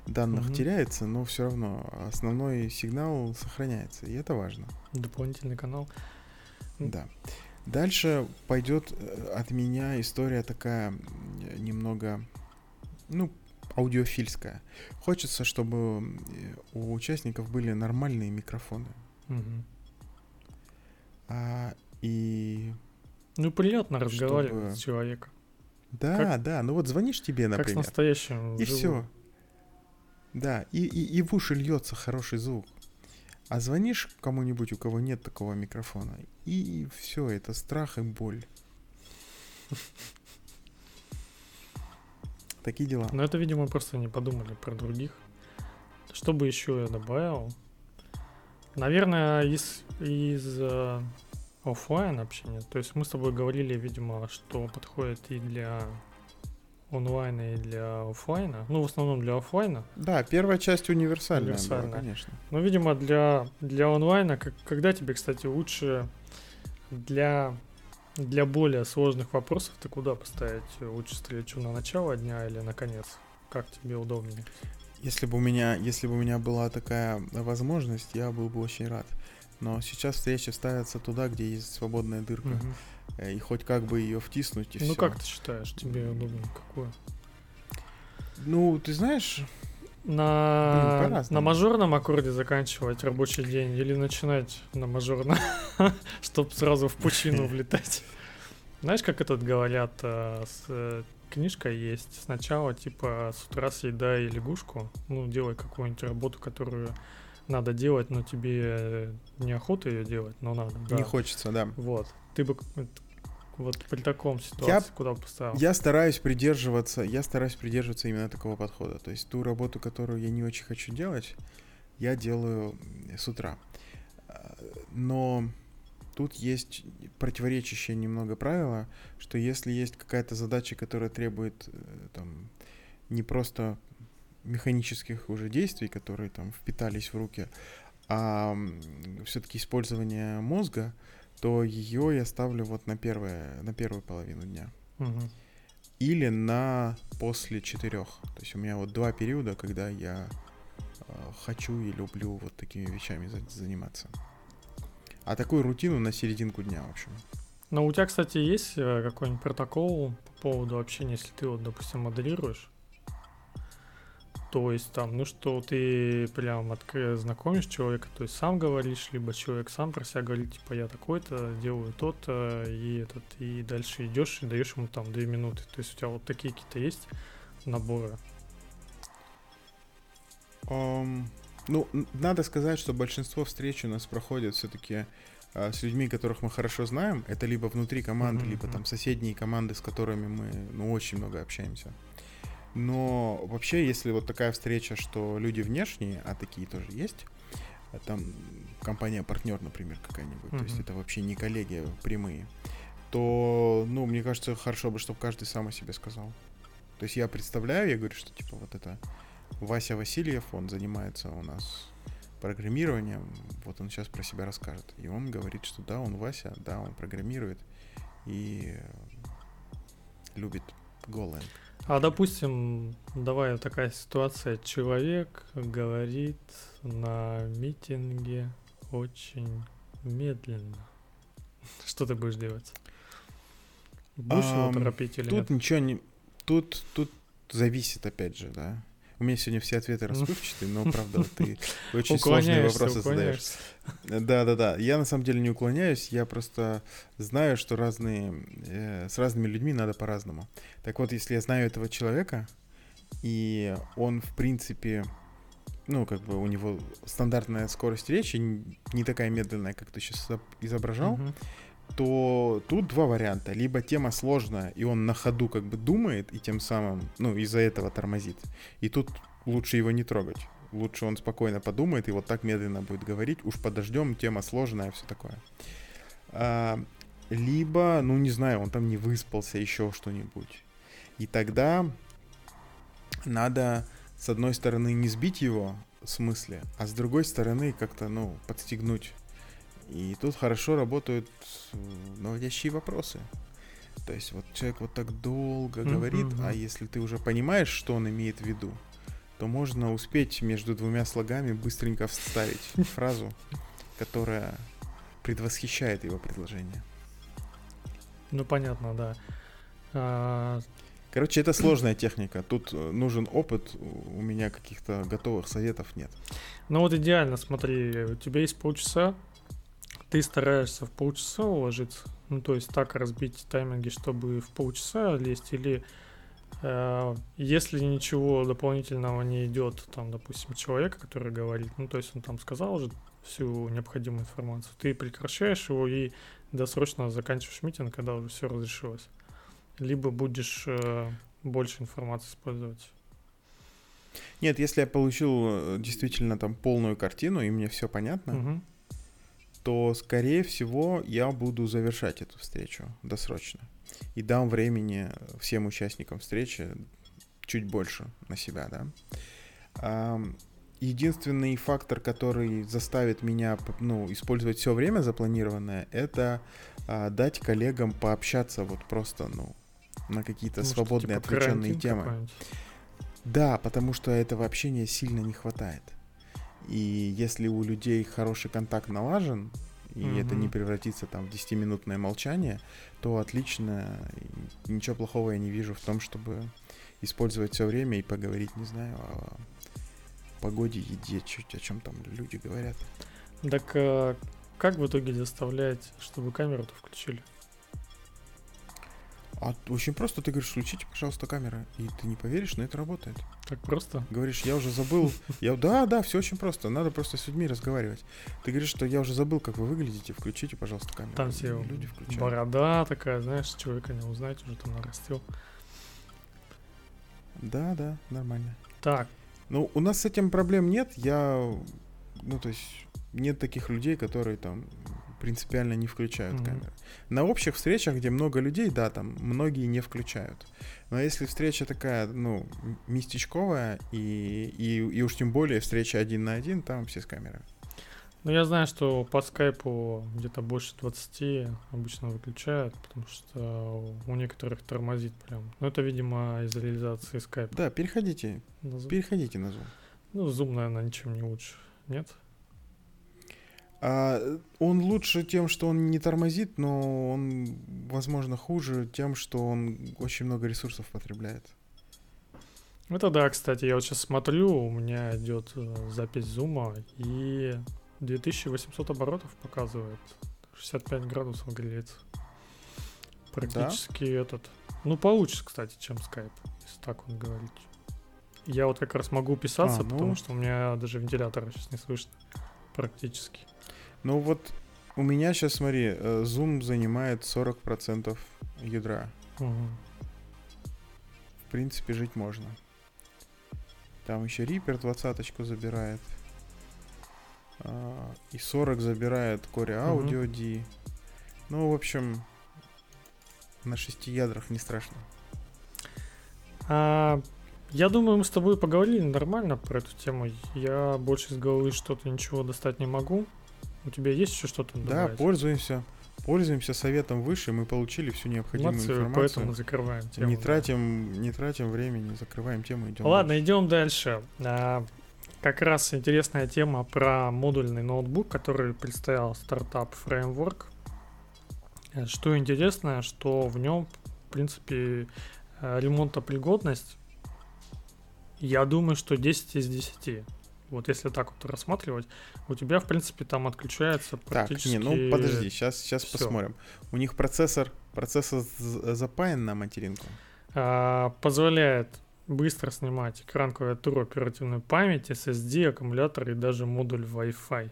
данных угу. теряется, но все равно основной сигнал сохраняется, и это важно. Дополнительный канал. Да. Дальше пойдет э, от меня история такая немного, ну, аудиофильская. Хочется, чтобы у участников были нормальные микрофоны. Угу. А, и... Ну, приятно чтобы... разговаривать с человеком. Да, как, да. Ну вот звонишь тебе, например. Как с настоящим. И все. Да, и, и, и в уши льется хороший звук. А звонишь кому-нибудь, у кого нет такого микрофона, и все, это страх и боль. [laughs] Такие дела. Но это, видимо, просто не подумали про других. Что бы еще я добавил? Наверное, из, из uh, офлайн общения. То есть мы с тобой говорили, видимо, что подходит и для онлайна и для офлайна. Ну, в основном для офлайна. Да, первая часть универсальная, универсальная. Была, конечно. Но, видимо, для, для онлайна, как, когда тебе, кстати, лучше для, для более сложных вопросов ты куда поставить? Лучше встречу на начало дня или на конец? Как тебе удобнее? Если бы у меня, если бы у меня была такая возможность, я был бы очень рад. Но сейчас встречи ставятся туда, где есть свободная дырка. Угу. Э, и хоть как бы ее втиснуть и ну, все. Ну как ты считаешь, тебе удобнее какую? Ну, ты знаешь, на, Блин, на мажорном аккорде заканчивать рабочий день или начинать на мажорном, [laughs] чтобы сразу в пучину [laughs] влетать. Знаешь, как этот говорят, э, с, э, книжка есть. Сначала, типа, с утра съедай лягушку, ну, делай какую-нибудь работу, которую надо делать, но тебе неохота ее делать, но надо. Да. Не хочется, да. Вот. Ты бы вот при таком ситуации я, куда поставил? Я стараюсь придерживаться, я стараюсь придерживаться именно такого подхода. То есть ту работу, которую я не очень хочу делать, я делаю с утра. Но тут есть противоречащее немного правило, что если есть какая-то задача, которая требует э, там не просто механических уже действий, которые там впитались в руки, а все-таки использование мозга, то ее я ставлю вот на, первое, на первую половину дня. Угу. Или на после четырех. То есть у меня вот два периода, когда я э, хочу и люблю вот такими вещами заниматься. А такую рутину на серединку дня, в общем. Но у тебя, кстати, есть э, какой-нибудь протокол по поводу общения, если ты вот, допустим, моделируешь? То есть там, ну что ты прям открыто знакомишь человека, то есть сам говоришь, либо человек сам про себя говорит, типа я такой-то, делаю то-то, и этот, и дальше идешь и даешь ему там две минуты. То есть у тебя вот такие какие-то есть наборы? Um, Ну, надо сказать, что большинство встреч у нас проходят все-таки а, с людьми, которых мы хорошо знаем. Это либо внутри команды, mm-hmm. либо там соседние команды, с которыми мы, ну, очень много общаемся. Но вообще, если вот такая встреча, что люди внешние, а такие тоже есть, а там компания-партнер, например, какая-нибудь, mm-hmm. то есть это вообще не коллеги прямые, то, ну, мне кажется, хорошо бы, чтобы каждый сам о себе сказал. То есть я представляю, я говорю, что типа вот это Вася Васильев, он занимается у нас программированием, вот он сейчас про себя расскажет. И он говорит, что да, он Вася, да, он программирует и любит Golang. А допустим, давай такая ситуация, человек говорит на митинге очень медленно. [laughs] Что ты будешь делать? Будешь um, его торопить или тут нет? ничего не... Тут, тут зависит, опять же, да. У меня сегодня все ответы расплывчатые, но правда, ты [laughs] очень сложные вопросы задаешь. Да-да-да. Я на самом деле не уклоняюсь, я просто знаю, что разные, э, с разными людьми надо по-разному. Так вот, если я знаю этого человека, и он, в принципе, ну, как бы у него стандартная скорость речи не такая медленная, как ты сейчас изображал, uh-huh то тут два варианта. Либо тема сложная, и он на ходу как бы думает, и тем самым, ну, из-за этого тормозит. И тут лучше его не трогать. Лучше он спокойно подумает и вот так медленно будет говорить. Уж подождем, тема сложная, все такое. А, либо, ну, не знаю, он там не выспался, еще что-нибудь. И тогда надо, с одной стороны, не сбить его с мысли, а с другой стороны, как-то, ну, подстегнуть и тут хорошо работают э, наводящие вопросы. То есть вот человек вот так долго mm-hmm. говорит, а если ты уже понимаешь, что он имеет в виду, то можно успеть между двумя слогами быстренько вставить [laughs] фразу, которая предвосхищает его предложение. Ну понятно, да. А... Короче, это [clears throat] сложная техника. Тут э, нужен опыт. У меня каких-то готовых советов нет. Ну вот идеально, смотри, у тебя есть полчаса, ты стараешься в полчаса уложиться, ну то есть так разбить тайминги, чтобы в полчаса лезть, или э, если ничего дополнительного не идет, там, допустим, человека, который говорит, ну то есть он там сказал уже всю необходимую информацию, ты прекращаешь его и досрочно заканчиваешь митинг, когда уже все разрешилось. Либо будешь э, больше информации использовать. Нет, если я получил э, действительно там полную картину и мне все понятно, угу то, скорее всего, я буду завершать эту встречу досрочно. И дам времени всем участникам встречи чуть больше на себя, да. Единственный фактор, который заставит меня ну, использовать все время запланированное, это а, дать коллегам пообщаться вот просто, ну, на какие-то Может, свободные, типа отвлеченные темы. Да, потому что этого общения сильно не хватает. И если у людей хороший контакт налажен, и mm-hmm. это не превратится там в 10-минутное молчание, то отлично. Ничего плохого я не вижу в том, чтобы использовать все время и поговорить, не знаю, о погоде, еде, чуть о чем там люди говорят. Так а, как в итоге заставлять, чтобы камеру-то включили? А очень просто, ты говоришь, включите, пожалуйста, камеры, и ты не поверишь, но это работает. Так просто? Говоришь, я уже забыл. Я, да, да, все очень просто. Надо просто с людьми разговаривать. Ты говоришь, что я уже забыл, как вы выглядите, включите, пожалуйста, камеру. Там все люди включают. Борода такая, знаешь, человека не узнать, уже там нарастил. Да, да, нормально. Так. Ну, у нас с этим проблем нет. Я, ну, то есть, нет таких людей, которые там принципиально не включают mm-hmm. камеры. На общих встречах, где много людей, да, там многие не включают. Но если встреча такая, ну, местечковая, и, и, и уж тем более встреча один на один, там все с камерой. Ну, я знаю, что по скайпу где-то больше 20 обычно выключают, потому что у некоторых тормозит прям. Но это, видимо, из реализации скайпа. Да, переходите. На Zoom. Переходите на Zoom. Ну, Zoom, наверное, ничем не лучше. Нет? А, он лучше тем, что он не тормозит, но он, возможно, хуже тем, что он очень много ресурсов потребляет. Это да, кстати, я вот сейчас смотрю, у меня идет э, запись зума, и 2800 оборотов показывает. 65 градусов греется. Практически да? этот. Ну, получше, кстати, чем скайп, если так он говорит. я вот как раз могу писаться, а, ну... потому что у меня даже вентилятора сейчас не слышно практически. Ну вот у меня сейчас, смотри, э, Zoom занимает 40% ядра. Угу. В принципе, жить можно. Там еще Reaper двадцаточку забирает. А, и 40 забирает Core Audio угу. D. Ну, в общем, на шести ядрах не страшно. А, я думаю, мы с тобой поговорили нормально про эту тему. Я больше из головы что-то ничего достать не могу. У тебя есть еще что-то добавить? Да, пользуемся. Пользуемся советом выше, мы получили всю необходимую Молодцы, информацию. Поэтому закрываем тему. Не тратим, не тратим времени, закрываем тему, идем. Ладно, дальше. идем дальше. А, как раз интересная тема про модульный ноутбук, который представил стартап Framework. Что интересно, что в нем, в принципе, э, ремонтопригодность, я думаю, что 10 из 10. Вот если так вот рассматривать, у тебя, в принципе, там отключается практически... Так, не, ну подожди, сейчас, сейчас посмотрим. У них процессор, процессор запаян на материнку? А, позволяет быстро снимать экран, клавиатуру, оперативную память, SSD, аккумулятор и даже модуль Wi-Fi.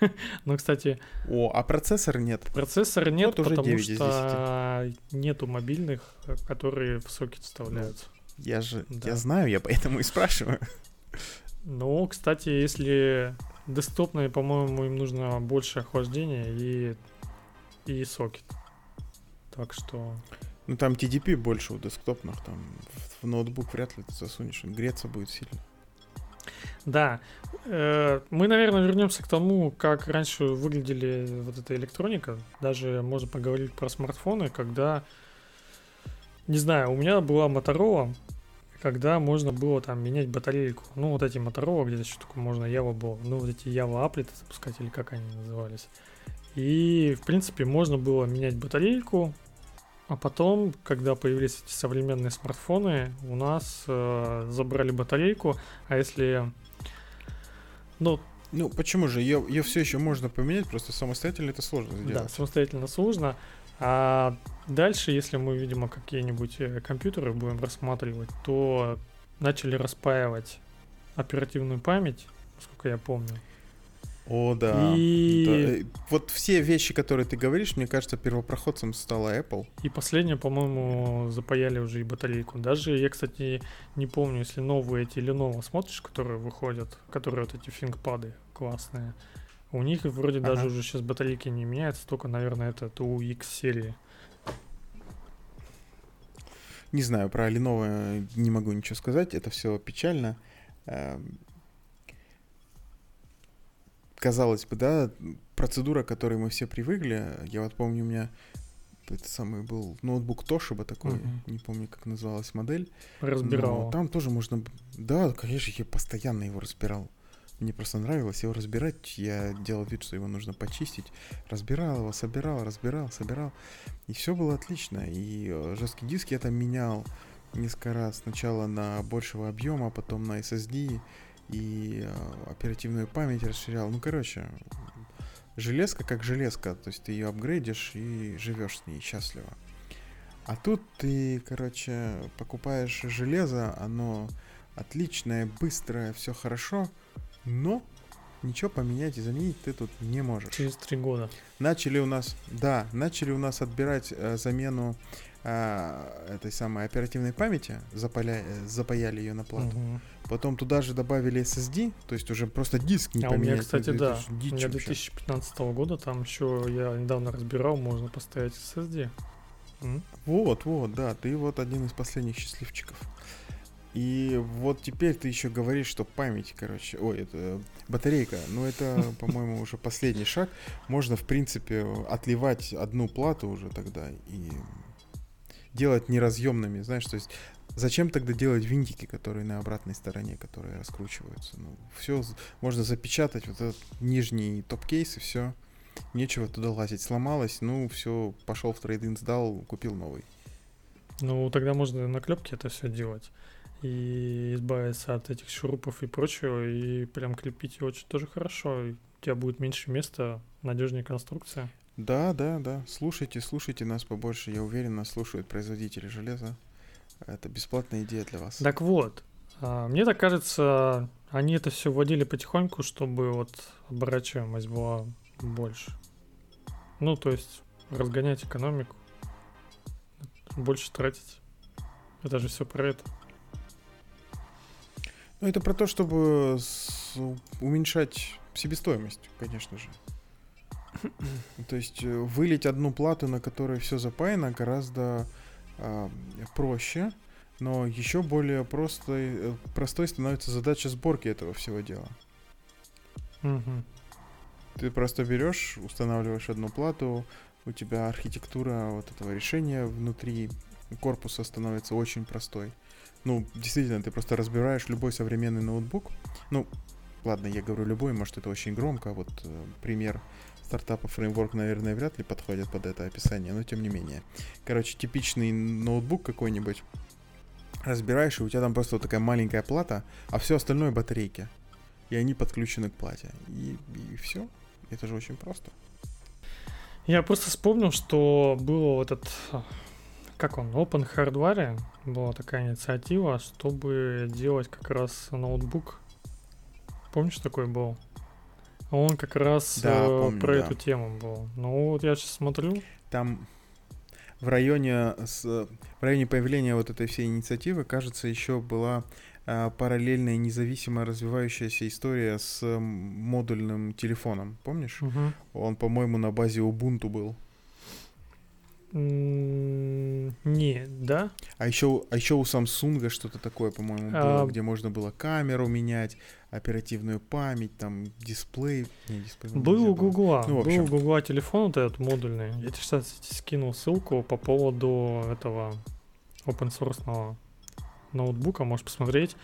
[laughs] Ну, кстати... О, а процессор нет? Процессор нет, вот потому что нету мобильных, которые в сокет вставляются. Ну, я же, да. я знаю, я поэтому и спрашиваю. [laughs] Ну, кстати, если десктопные, по-моему, им нужно больше охлаждения и, и сокет. Так что... Ну, там TDP больше у десктопных, там в, в ноутбук вряд ли ты засунешь, греться будет сильно. Да. Э, мы, наверное, вернемся к тому, как раньше выглядели вот эта электроника. Даже можно поговорить про смартфоны, когда... Не знаю, у меня была Motorola, когда можно было там менять батарейку. Ну, вот эти Motorola, где-то что такое можно, Java был. Ну, вот эти Java Applet запускать, или как они назывались. И, в принципе, можно было менять батарейку, а потом, когда появились эти современные смартфоны, у нас э, забрали батарейку, а если... Ну, ну, почему же? Ее, ее все еще можно поменять, просто самостоятельно это сложно сделать. Да, самостоятельно сложно. А дальше, если мы, видимо, какие-нибудь э, компьютеры будем рассматривать, то начали распаивать оперативную память, насколько я помню. О, да. И... да. Э, вот все вещи, которые ты говоришь, мне кажется, первопроходцем стала Apple. И последнее, по-моему, запаяли уже и батарейку. Даже я, кстати, не помню, если новые эти Lenovo смотришь, которые выходят, которые вот эти фингпады классные. У них вроде ага. даже уже сейчас батарейки не меняются, только, наверное, это у X серии. Не знаю, про Lenovo не могу ничего сказать, это все печально. Эм, казалось бы, да, процедура, к которой мы все привыкли. Я вот помню, у меня это самый был ноутбук Toshiba такой, uh-huh. не помню, как называлась модель. Разбирал. Но там тоже можно... Да, конечно, я постоянно его разбирал. Мне просто нравилось его разбирать. Я делал вид, что его нужно почистить. Разбирал его, собирал, разбирал, собирал. И все было отлично. И э, жесткий диск я там менял несколько раз. Сначала на большего объема, потом на SSD. И э, оперативную память расширял. Ну, короче, железка как железка. То есть ты ее апгрейдишь и живешь с ней счастливо. А тут ты, короче, покупаешь железо, оно отличное, быстрое, все хорошо – но ничего поменять и заменить ты тут не можешь. Через три года. Начали у нас, да, начали у нас отбирать э, замену э, этой самой оперативной памяти, запаля, э, запаяли ее на плату. Угу. Потом туда же добавили SSD, то есть уже просто диск не а поменять. у меня, кстати, да, у меня 2015 года там еще, я недавно разбирал, можно поставить SSD. М? Вот, вот, да, ты вот один из последних счастливчиков. И вот теперь ты еще говоришь, что память, короче, ой, это батарейка. Ну, это, [laughs] по-моему, уже последний шаг. Можно, в принципе, отливать одну плату уже тогда и делать неразъемными, знаешь, то есть зачем тогда делать винтики, которые на обратной стороне, которые раскручиваются? Ну, все можно запечатать, вот этот нижний топ-кейс и все. Нечего туда лазить. Сломалось, ну, все, пошел в трейдинг, сдал, купил новый. Ну, тогда можно на клепке это все делать и избавиться от этих шурупов и прочего, и прям крепить его очень тоже хорошо. И у тебя будет меньше места, надежнее конструкция. Да, да, да. Слушайте, слушайте нас побольше. Я уверен, нас слушают производители железа. Это бесплатная идея для вас. Так вот, А, мне так кажется, они это все вводили потихоньку, чтобы вот оборачиваемость была больше. Ну, то есть разгонять экономику, больше тратить. Это же все про это. Ну, это про то, чтобы уменьшать себестоимость, конечно же. То есть э, вылить одну плату, на которой все запаяно, гораздо э, проще, но еще более простой, э, простой становится задача сборки этого всего дела. Угу. Ты просто берешь, устанавливаешь одну плату, у тебя архитектура вот этого решения внутри корпуса становится очень простой. Ну, действительно, ты просто разбираешь любой современный ноутбук. Ну, ладно, я говорю любой, может это очень громко. Вот э, пример стартапа фреймворк, наверное, вряд ли подходит под это описание, но тем не менее. Короче, типичный ноутбук какой-нибудь разбираешь, и у тебя там просто вот такая маленькая плата, а все остальное батарейки. И они подключены к плате. И, и все. Это же очень просто. Я просто вспомнил, что было вот этот, как он, Open Hardware, была такая инициатива, чтобы делать как раз ноутбук. Помнишь, такой был? Он как раз да, э, помню, про да. эту тему был. Ну вот я сейчас смотрю. Там в районе, с, в районе появления вот этой всей инициативы, кажется, еще была а, параллельная независимо развивающаяся история с модульным телефоном. Помнишь? Угу. Он, по-моему, на базе Ubuntu был. Не, да? А еще, а еще у Samsung что-то такое, по-моему, было, а... где можно было камеру менять, оперативную память, там дисплей. Не, дисплей был у Гугла. Ну, был у Гугла телефон вот этот модульный. Я тебе, кстати, скинул ссылку по поводу этого open source ноутбука, можешь посмотреть.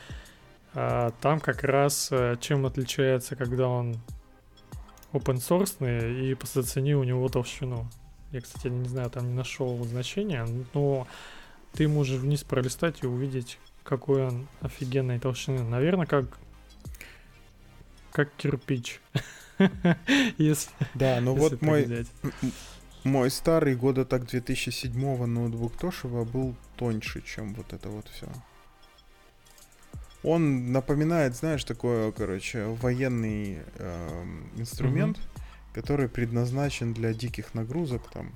А, там как раз э, чем отличается, когда он open source и зацени у него толщину. Я, кстати, не знаю, там не нашел значения, но ты можешь вниз пролистать и увидеть, какой он офигенной толщины. Наверное, как как кирпич. [laughs] Да, ну вот мой мой старый года так 2007 ноутбук Тошева был тоньше, чем вот это вот все. Он напоминает, знаешь, такой, короче, военный э, инструмент, угу. Который предназначен для диких нагрузок, там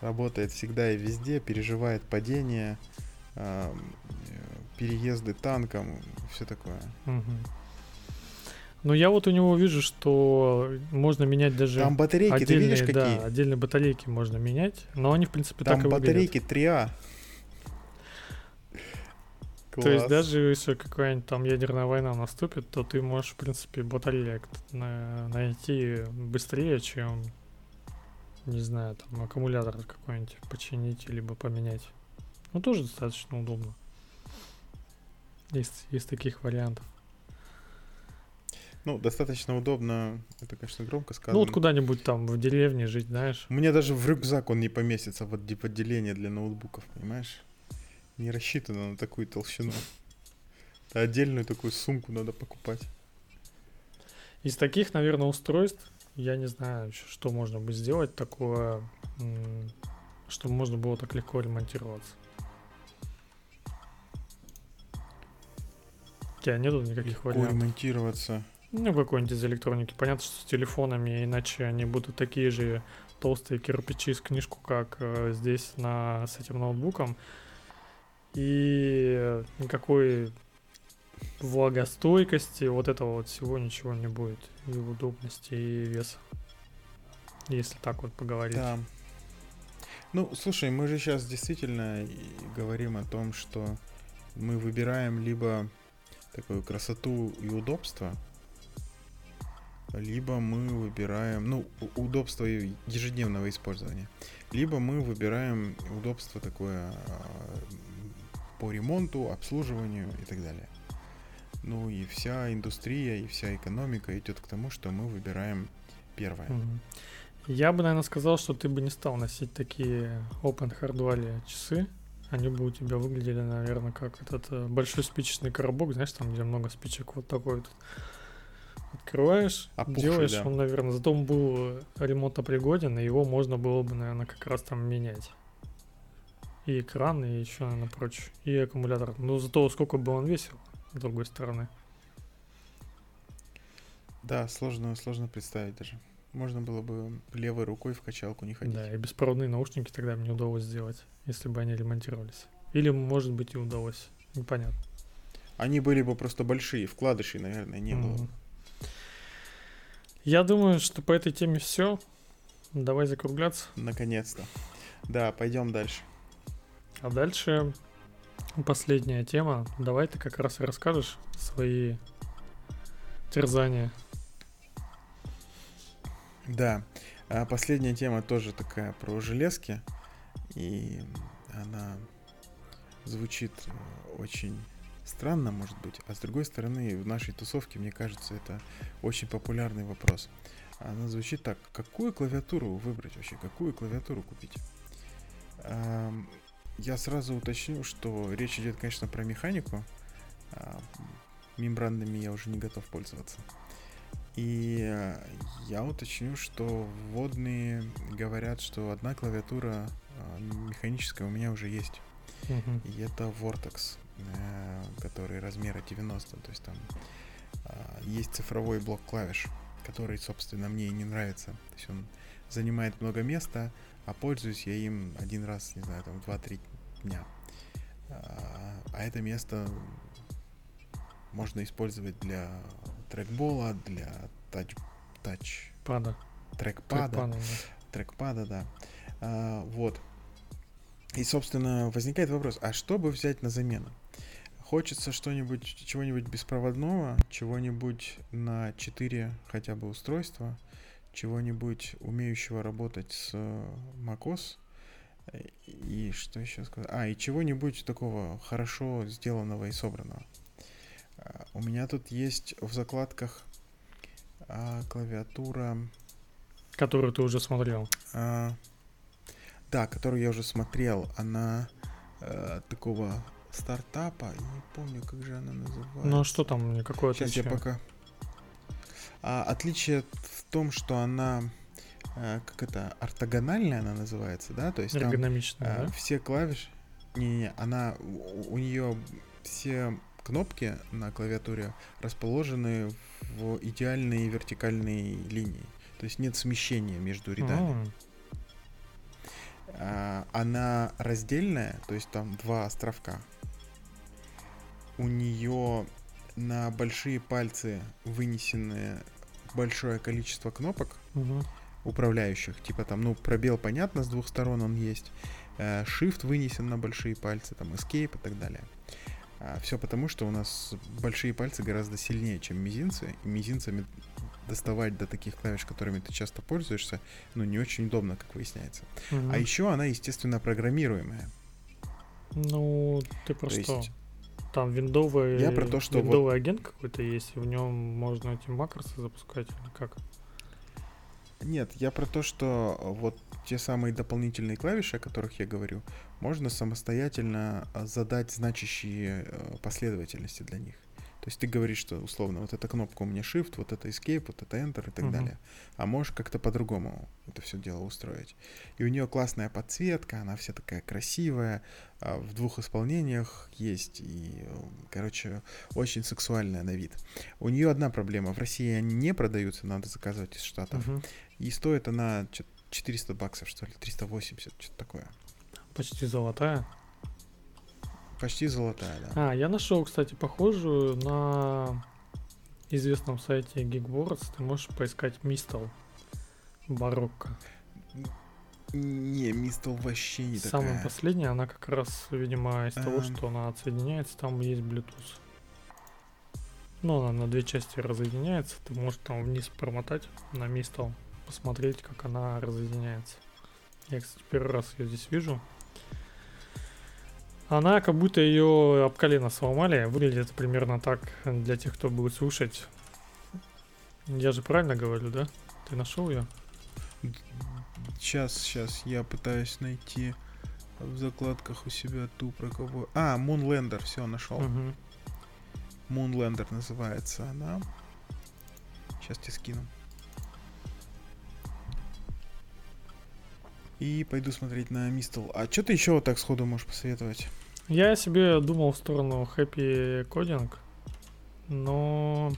работает всегда и везде, переживает падение, э, переезды танком, все такое. Угу. Ну, я вот у него вижу, что можно менять даже Там батарейки, отдельные, ты видишь, какие? Да, отдельные батарейки можно менять, но они, в принципе, Там так и батарейки 3А. Класс. То есть даже если какая-нибудь там ядерная война наступит, то ты можешь, в принципе, батареек найти быстрее, чем, не знаю, там аккумулятор какой-нибудь починить, либо поменять. Ну, тоже достаточно удобно. Есть, есть таких вариантов. Ну, достаточно удобно, это, конечно, громко сказано. Ну, вот куда-нибудь там в деревне жить, знаешь. Мне даже в рюкзак он не поместится в отделение для ноутбуков, понимаешь? Не рассчитана на такую толщину. Отдельную такую сумку надо покупать. Из таких, наверное, устройств, я не знаю, что можно бы сделать такое, чтобы можно было так легко ремонтироваться. У тебя нету никаких легко вариантов? ремонтироваться? Ну, какой-нибудь из электроники. Понятно, что с телефонами, иначе они будут такие же толстые кирпичи с книжку, как э, здесь на, с этим ноутбуком и никакой влагостойкости, вот этого вот всего ничего не будет, и удобности, и веса. Если так вот поговорить. Да. Ну, слушай, мы же сейчас действительно говорим о том, что мы выбираем либо такую красоту и удобство, либо мы выбираем, ну, удобство ежедневного использования, либо мы выбираем удобство такое а, по ремонту, обслуживанию и так далее. Ну и вся индустрия и вся экономика идет к тому, что мы выбираем первое. Я бы, наверное, сказал, что ты бы не стал носить такие open hardware часы. Они бы у тебя выглядели, наверное, как этот э, большой спичечный коробок, знаешь, там, где много спичек, вот такой вот. Открываешь, Опухший, делаешь, да. он, наверное, зато он был ремонтопригоден, и его можно было бы, наверное, как раз там менять. И экран, и еще, наверное, прочее. И аккумулятор. Но зато сколько бы он весил, с другой стороны. Да, сложно, сложно представить даже. Можно было бы левой рукой в качалку не ходить. Да, и беспроводные наушники тогда мне удалось сделать, если бы они ремонтировались. Или, может быть, и удалось. Непонятно. Они были бы просто большие, вкладышей, наверное, не mm-hmm. было. Я думаю, что по этой теме все. Давай закругляться. Наконец-то. Да, пойдем дальше. А дальше последняя тема. Давай ты как раз и расскажешь свои терзания. Да. А последняя тема тоже такая про железки. И она звучит э, очень странно, может быть. А с другой стороны, в нашей тусовке, мне кажется, это очень популярный вопрос. Она звучит так. Какую клавиатуру выбрать вообще? Какую клавиатуру купить? Я сразу уточню, что речь идет, конечно, про механику. А, мембранными я уже не готов пользоваться. И я уточню, что вводные говорят, что одна клавиатура а, механическая у меня уже есть. Uh-huh. И это Vortex, э, который размера 90. То есть там а, есть цифровой блок клавиш, который, собственно, мне и не нравится. То есть он занимает много места, а пользуюсь я им один раз, не знаю, там 2-3 дня. А, а это место можно использовать для трекбола, для тач... тач... Пада. Трекпада. Трекпада, да. Трекпада, да. А, вот. И, собственно, возникает вопрос, а что бы взять на замену? Хочется что-нибудь, чего-нибудь беспроводного, чего-нибудь на 4 хотя бы устройства, чего-нибудь умеющего работать с macOS, и что еще сказать? А, и чего-нибудь такого хорошо сделанного и собранного. А, у меня тут есть в закладках а, клавиатура. Которую ты уже смотрел. А, да, которую я уже смотрел. Она а, такого стартапа. Не помню, как же она называется. Ну а что там, какое Сейчас я пока. А, отличие в том, что она Э, как это, ортогональная она называется, да? То есть там, да? все клавиши, не-не, она, у, у нее все кнопки на клавиатуре расположены в идеальной вертикальной линии. То есть нет смещения между рядами. А, она раздельная, то есть там два островка. У нее на большие пальцы вынесены большое количество кнопок. Угу управляющих. Типа там, ну, пробел понятно, с двух сторон он есть. Э, shift вынесен на большие пальцы, там, escape и так далее. А, все потому, что у нас большие пальцы гораздо сильнее, чем мизинцы. И мизинцами доставать до таких клавиш, которыми ты часто пользуешься, ну, не очень удобно, как выясняется. Угу. А еще она, естественно, программируемая. Ну, ты про то? Есть... Там виндовый, Я про то, что виндовый вот... агент какой-то есть, в нем можно эти макросы запускать, или как? Нет, я про то, что вот те самые дополнительные клавиши, о которых я говорю, можно самостоятельно а, задать значащие э, последовательности для них. То есть ты говоришь, что условно вот эта кнопка у меня Shift, вот это Escape, вот это Enter и так uh-huh. далее. А можешь как-то по-другому это все дело устроить. И у нее классная подсветка, она вся такая красивая, а, в двух исполнениях есть, и, короче, очень сексуальная на вид. У нее одна проблема, в России они не продаются, надо заказывать из Штатов. Uh-huh. И стоит она 400 баксов, что ли, 380, что-то такое. Почти золотая. Почти золотая, да. А, я нашел, кстати, похожую на известном сайте Geekboards. Ты можешь поискать Mistal Барокко. Не, Mistal вообще не Самая такая. последняя, она как раз, видимо, из а... того, что она отсоединяется, там есть Bluetooth. Ну, она на две части разъединяется. Ты можешь там вниз промотать на Mistal, посмотреть, как она разъединяется. Я, кстати, первый раз ее здесь вижу. Она как будто ее об колено сломали. Выглядит примерно так для тех, кто будет слушать. Я же правильно говорю, да? Ты нашел ее? Сейчас, сейчас, я пытаюсь найти в закладках у себя ту про кого. А, Moonlander, все, нашел. Угу. Moonlander называется она. Сейчас тебе скину. И пойду смотреть на Мистл. А что ты еще вот так сходу можешь посоветовать? Я себе думал в сторону Happy Coding, но...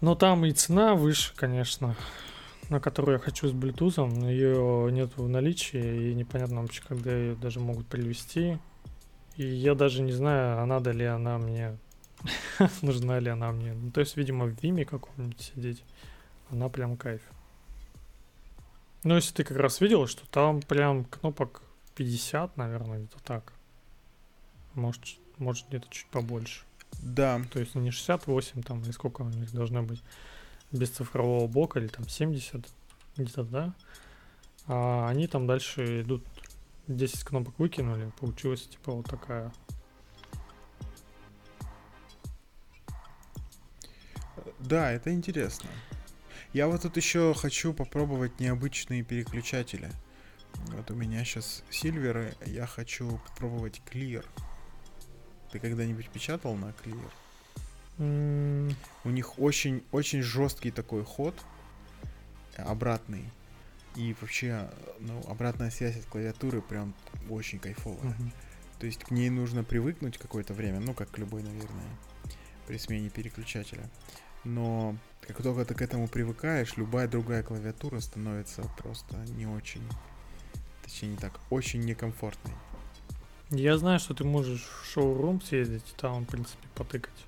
Но там и цена выше, конечно, на которую я хочу с Bluetooth. Ее нет в наличии, и непонятно вообще, когда ее даже могут привезти. И я даже не знаю, а надо ли она мне, [laughs] нужна ли она мне. Ну, то есть, видимо, в Виме каком-нибудь сидеть, она прям кайф. Ну, если ты как раз видел, что там прям кнопок 50, наверное, где-то так. Может, может где-то чуть побольше. Да. То есть не 68 там, или сколько у них должно быть без цифрового блока, или там 70, где-то, да? А они там дальше идут 10 кнопок выкинули, получилась типа вот такая. Да, это интересно. Я вот тут еще хочу попробовать необычные переключатели. Вот у меня сейчас сильверы, я хочу попробовать Clear. Ты когда-нибудь печатал на Clear? Mm. У них очень, очень жесткий такой ход, обратный. И вообще, ну, обратная связь от клавиатуры прям очень кайфовая. Мгм. То есть к ней нужно привыкнуть какое-то время, ну, как к любой, наверное, при смене переключателя. Но как только ты к этому привыкаешь, любая другая клавиатура становится просто не очень, точнее не так, очень некомфортной. Я знаю, что ты можешь в шоу-рум съездить, там, в принципе, потыкать.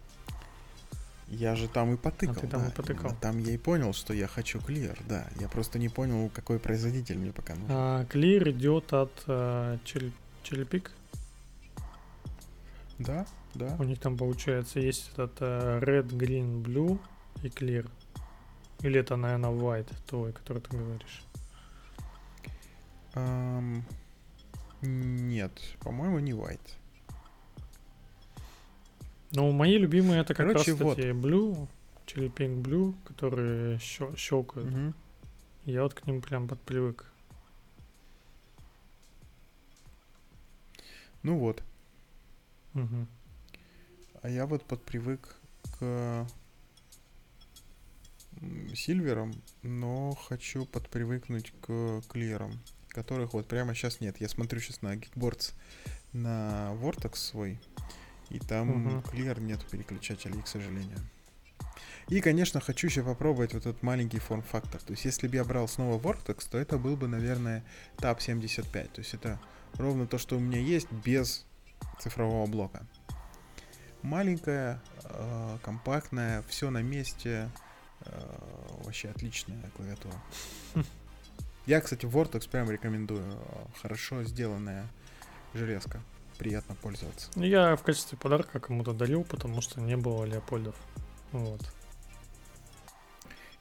Я же там и потыкал. А ты там да, и потыкал. Там я и понял, что я хочу Clear, да. Я просто не понял, какой производитель мне пока нужен. А Clear идет от Chili Peak. Да, да. У них там, получается, есть этот э, Red, Green, Blue и Clear. Или это, наверное, White, твой, который ты говоришь. Ам, нет, по-моему, не White. Ну, мои любимые это как Короче, раз, вот. кстати, Blue, Chili Pink Blue, которые щё- щелкают. Мгм. Я вот к ним прям подпривык. Ну вот. А я вот подпривык к сильверам, но хочу подпривыкнуть к клирам, которых вот прямо сейчас нет. Я смотрю сейчас на Geekboards на Vortex свой, и там Мгм. клир нет переключателей, к сожалению. И, конечно, хочу еще попробовать вот этот маленький форм-фактор. То есть, если бы я брал снова Vortex, то это был бы, наверное, TAP 75. То есть, это ровно то, что у меня есть, без цифрового блока. Маленькая, э, компактная, все на месте. э, вообще отличная клавиатура. Я, кстати, Vortex прям рекомендую. Хорошо сделанная железка. Приятно пользоваться. Я в качестве подарка кому-то дарил, потому что не было Леопольдов. Вот.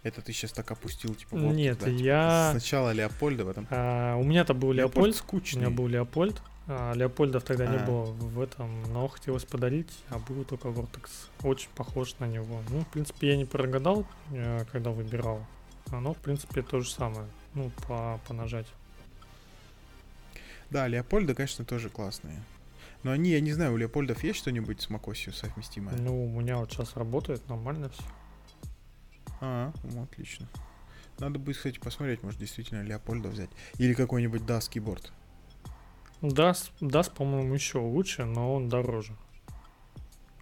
Это ты сейчас так опустил, типа, Vortex, Нет, да, типа, я- Сначала Леопольда, потом... А, у меня-то был Леопольд. У скучный. меня был Леопольд. А, Леопольдов тогда не А. было в этом, но хотелось подарить, а был только Vortex. Очень похож на него. Ну, в принципе, я не прогадал, э, когда выбирал. Оно, в принципе, то же самое. Ну, по, по нажать. Да, Леопольда, конечно, тоже классные. Но они, я не знаю, у Леопольдов есть что-нибудь с macOS совместимое? Ну, у меня вот сейчас работает нормально все. А, ну, отлично. Надо будет, кстати, посмотреть, может, действительно Леопольда взять. Или какой-нибудь DAS keyboard. DAS, DAS, по-моему, еще лучше, но он дороже.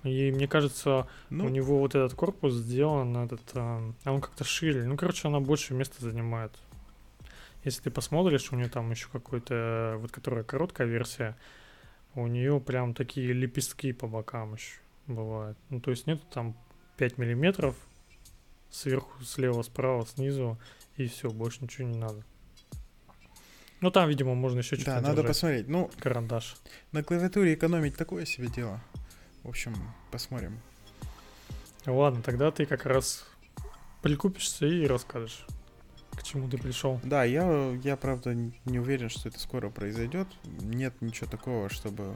И мне кажется, Ну, у него вот этот корпус сделан, этот, а, а он как-то шире. Ну, короче, она больше места занимает. Если ты посмотришь, у нее там еще какой-то, вот которая короткая версия, у нее прям такие лепестки по бокам еще бывают. Ну, то есть нет там 5 миллиметров сверху, слева, справа, снизу, и все, больше ничего не надо. Ну, там, видимо, можно еще что-то да, надо держать. посмотреть. Ну, Карандаш. на клавиатуре экономить такое себе дело. В общем, посмотрим. Ладно, тогда ты как раз прикупишься и расскажешь, к чему ты пришел. Да, я, я правда не уверен, что это скоро произойдет. Нет ничего такого, чтобы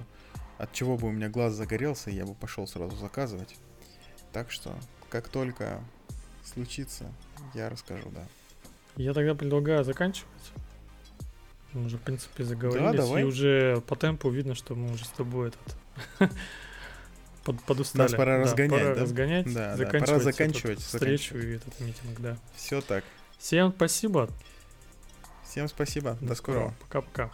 от чего бы у меня глаз загорелся, я бы пошел сразу заказывать. Так что, как только случится, я расскажу, да. Я тогда предлагаю заканчивать. Мы уже, в принципе, заговорились, давай. и уже по темпу видно, что мы уже с тобой этот [laughs] под, подустали. Нас пора разгонять, пора да? разгонять, Да, да, заканчивать, пора этот заканчивать, встречу заканчивать. и этот митинг, да. Все так. Всем спасибо. Всем спасибо. До, До скорого. Пока-пока.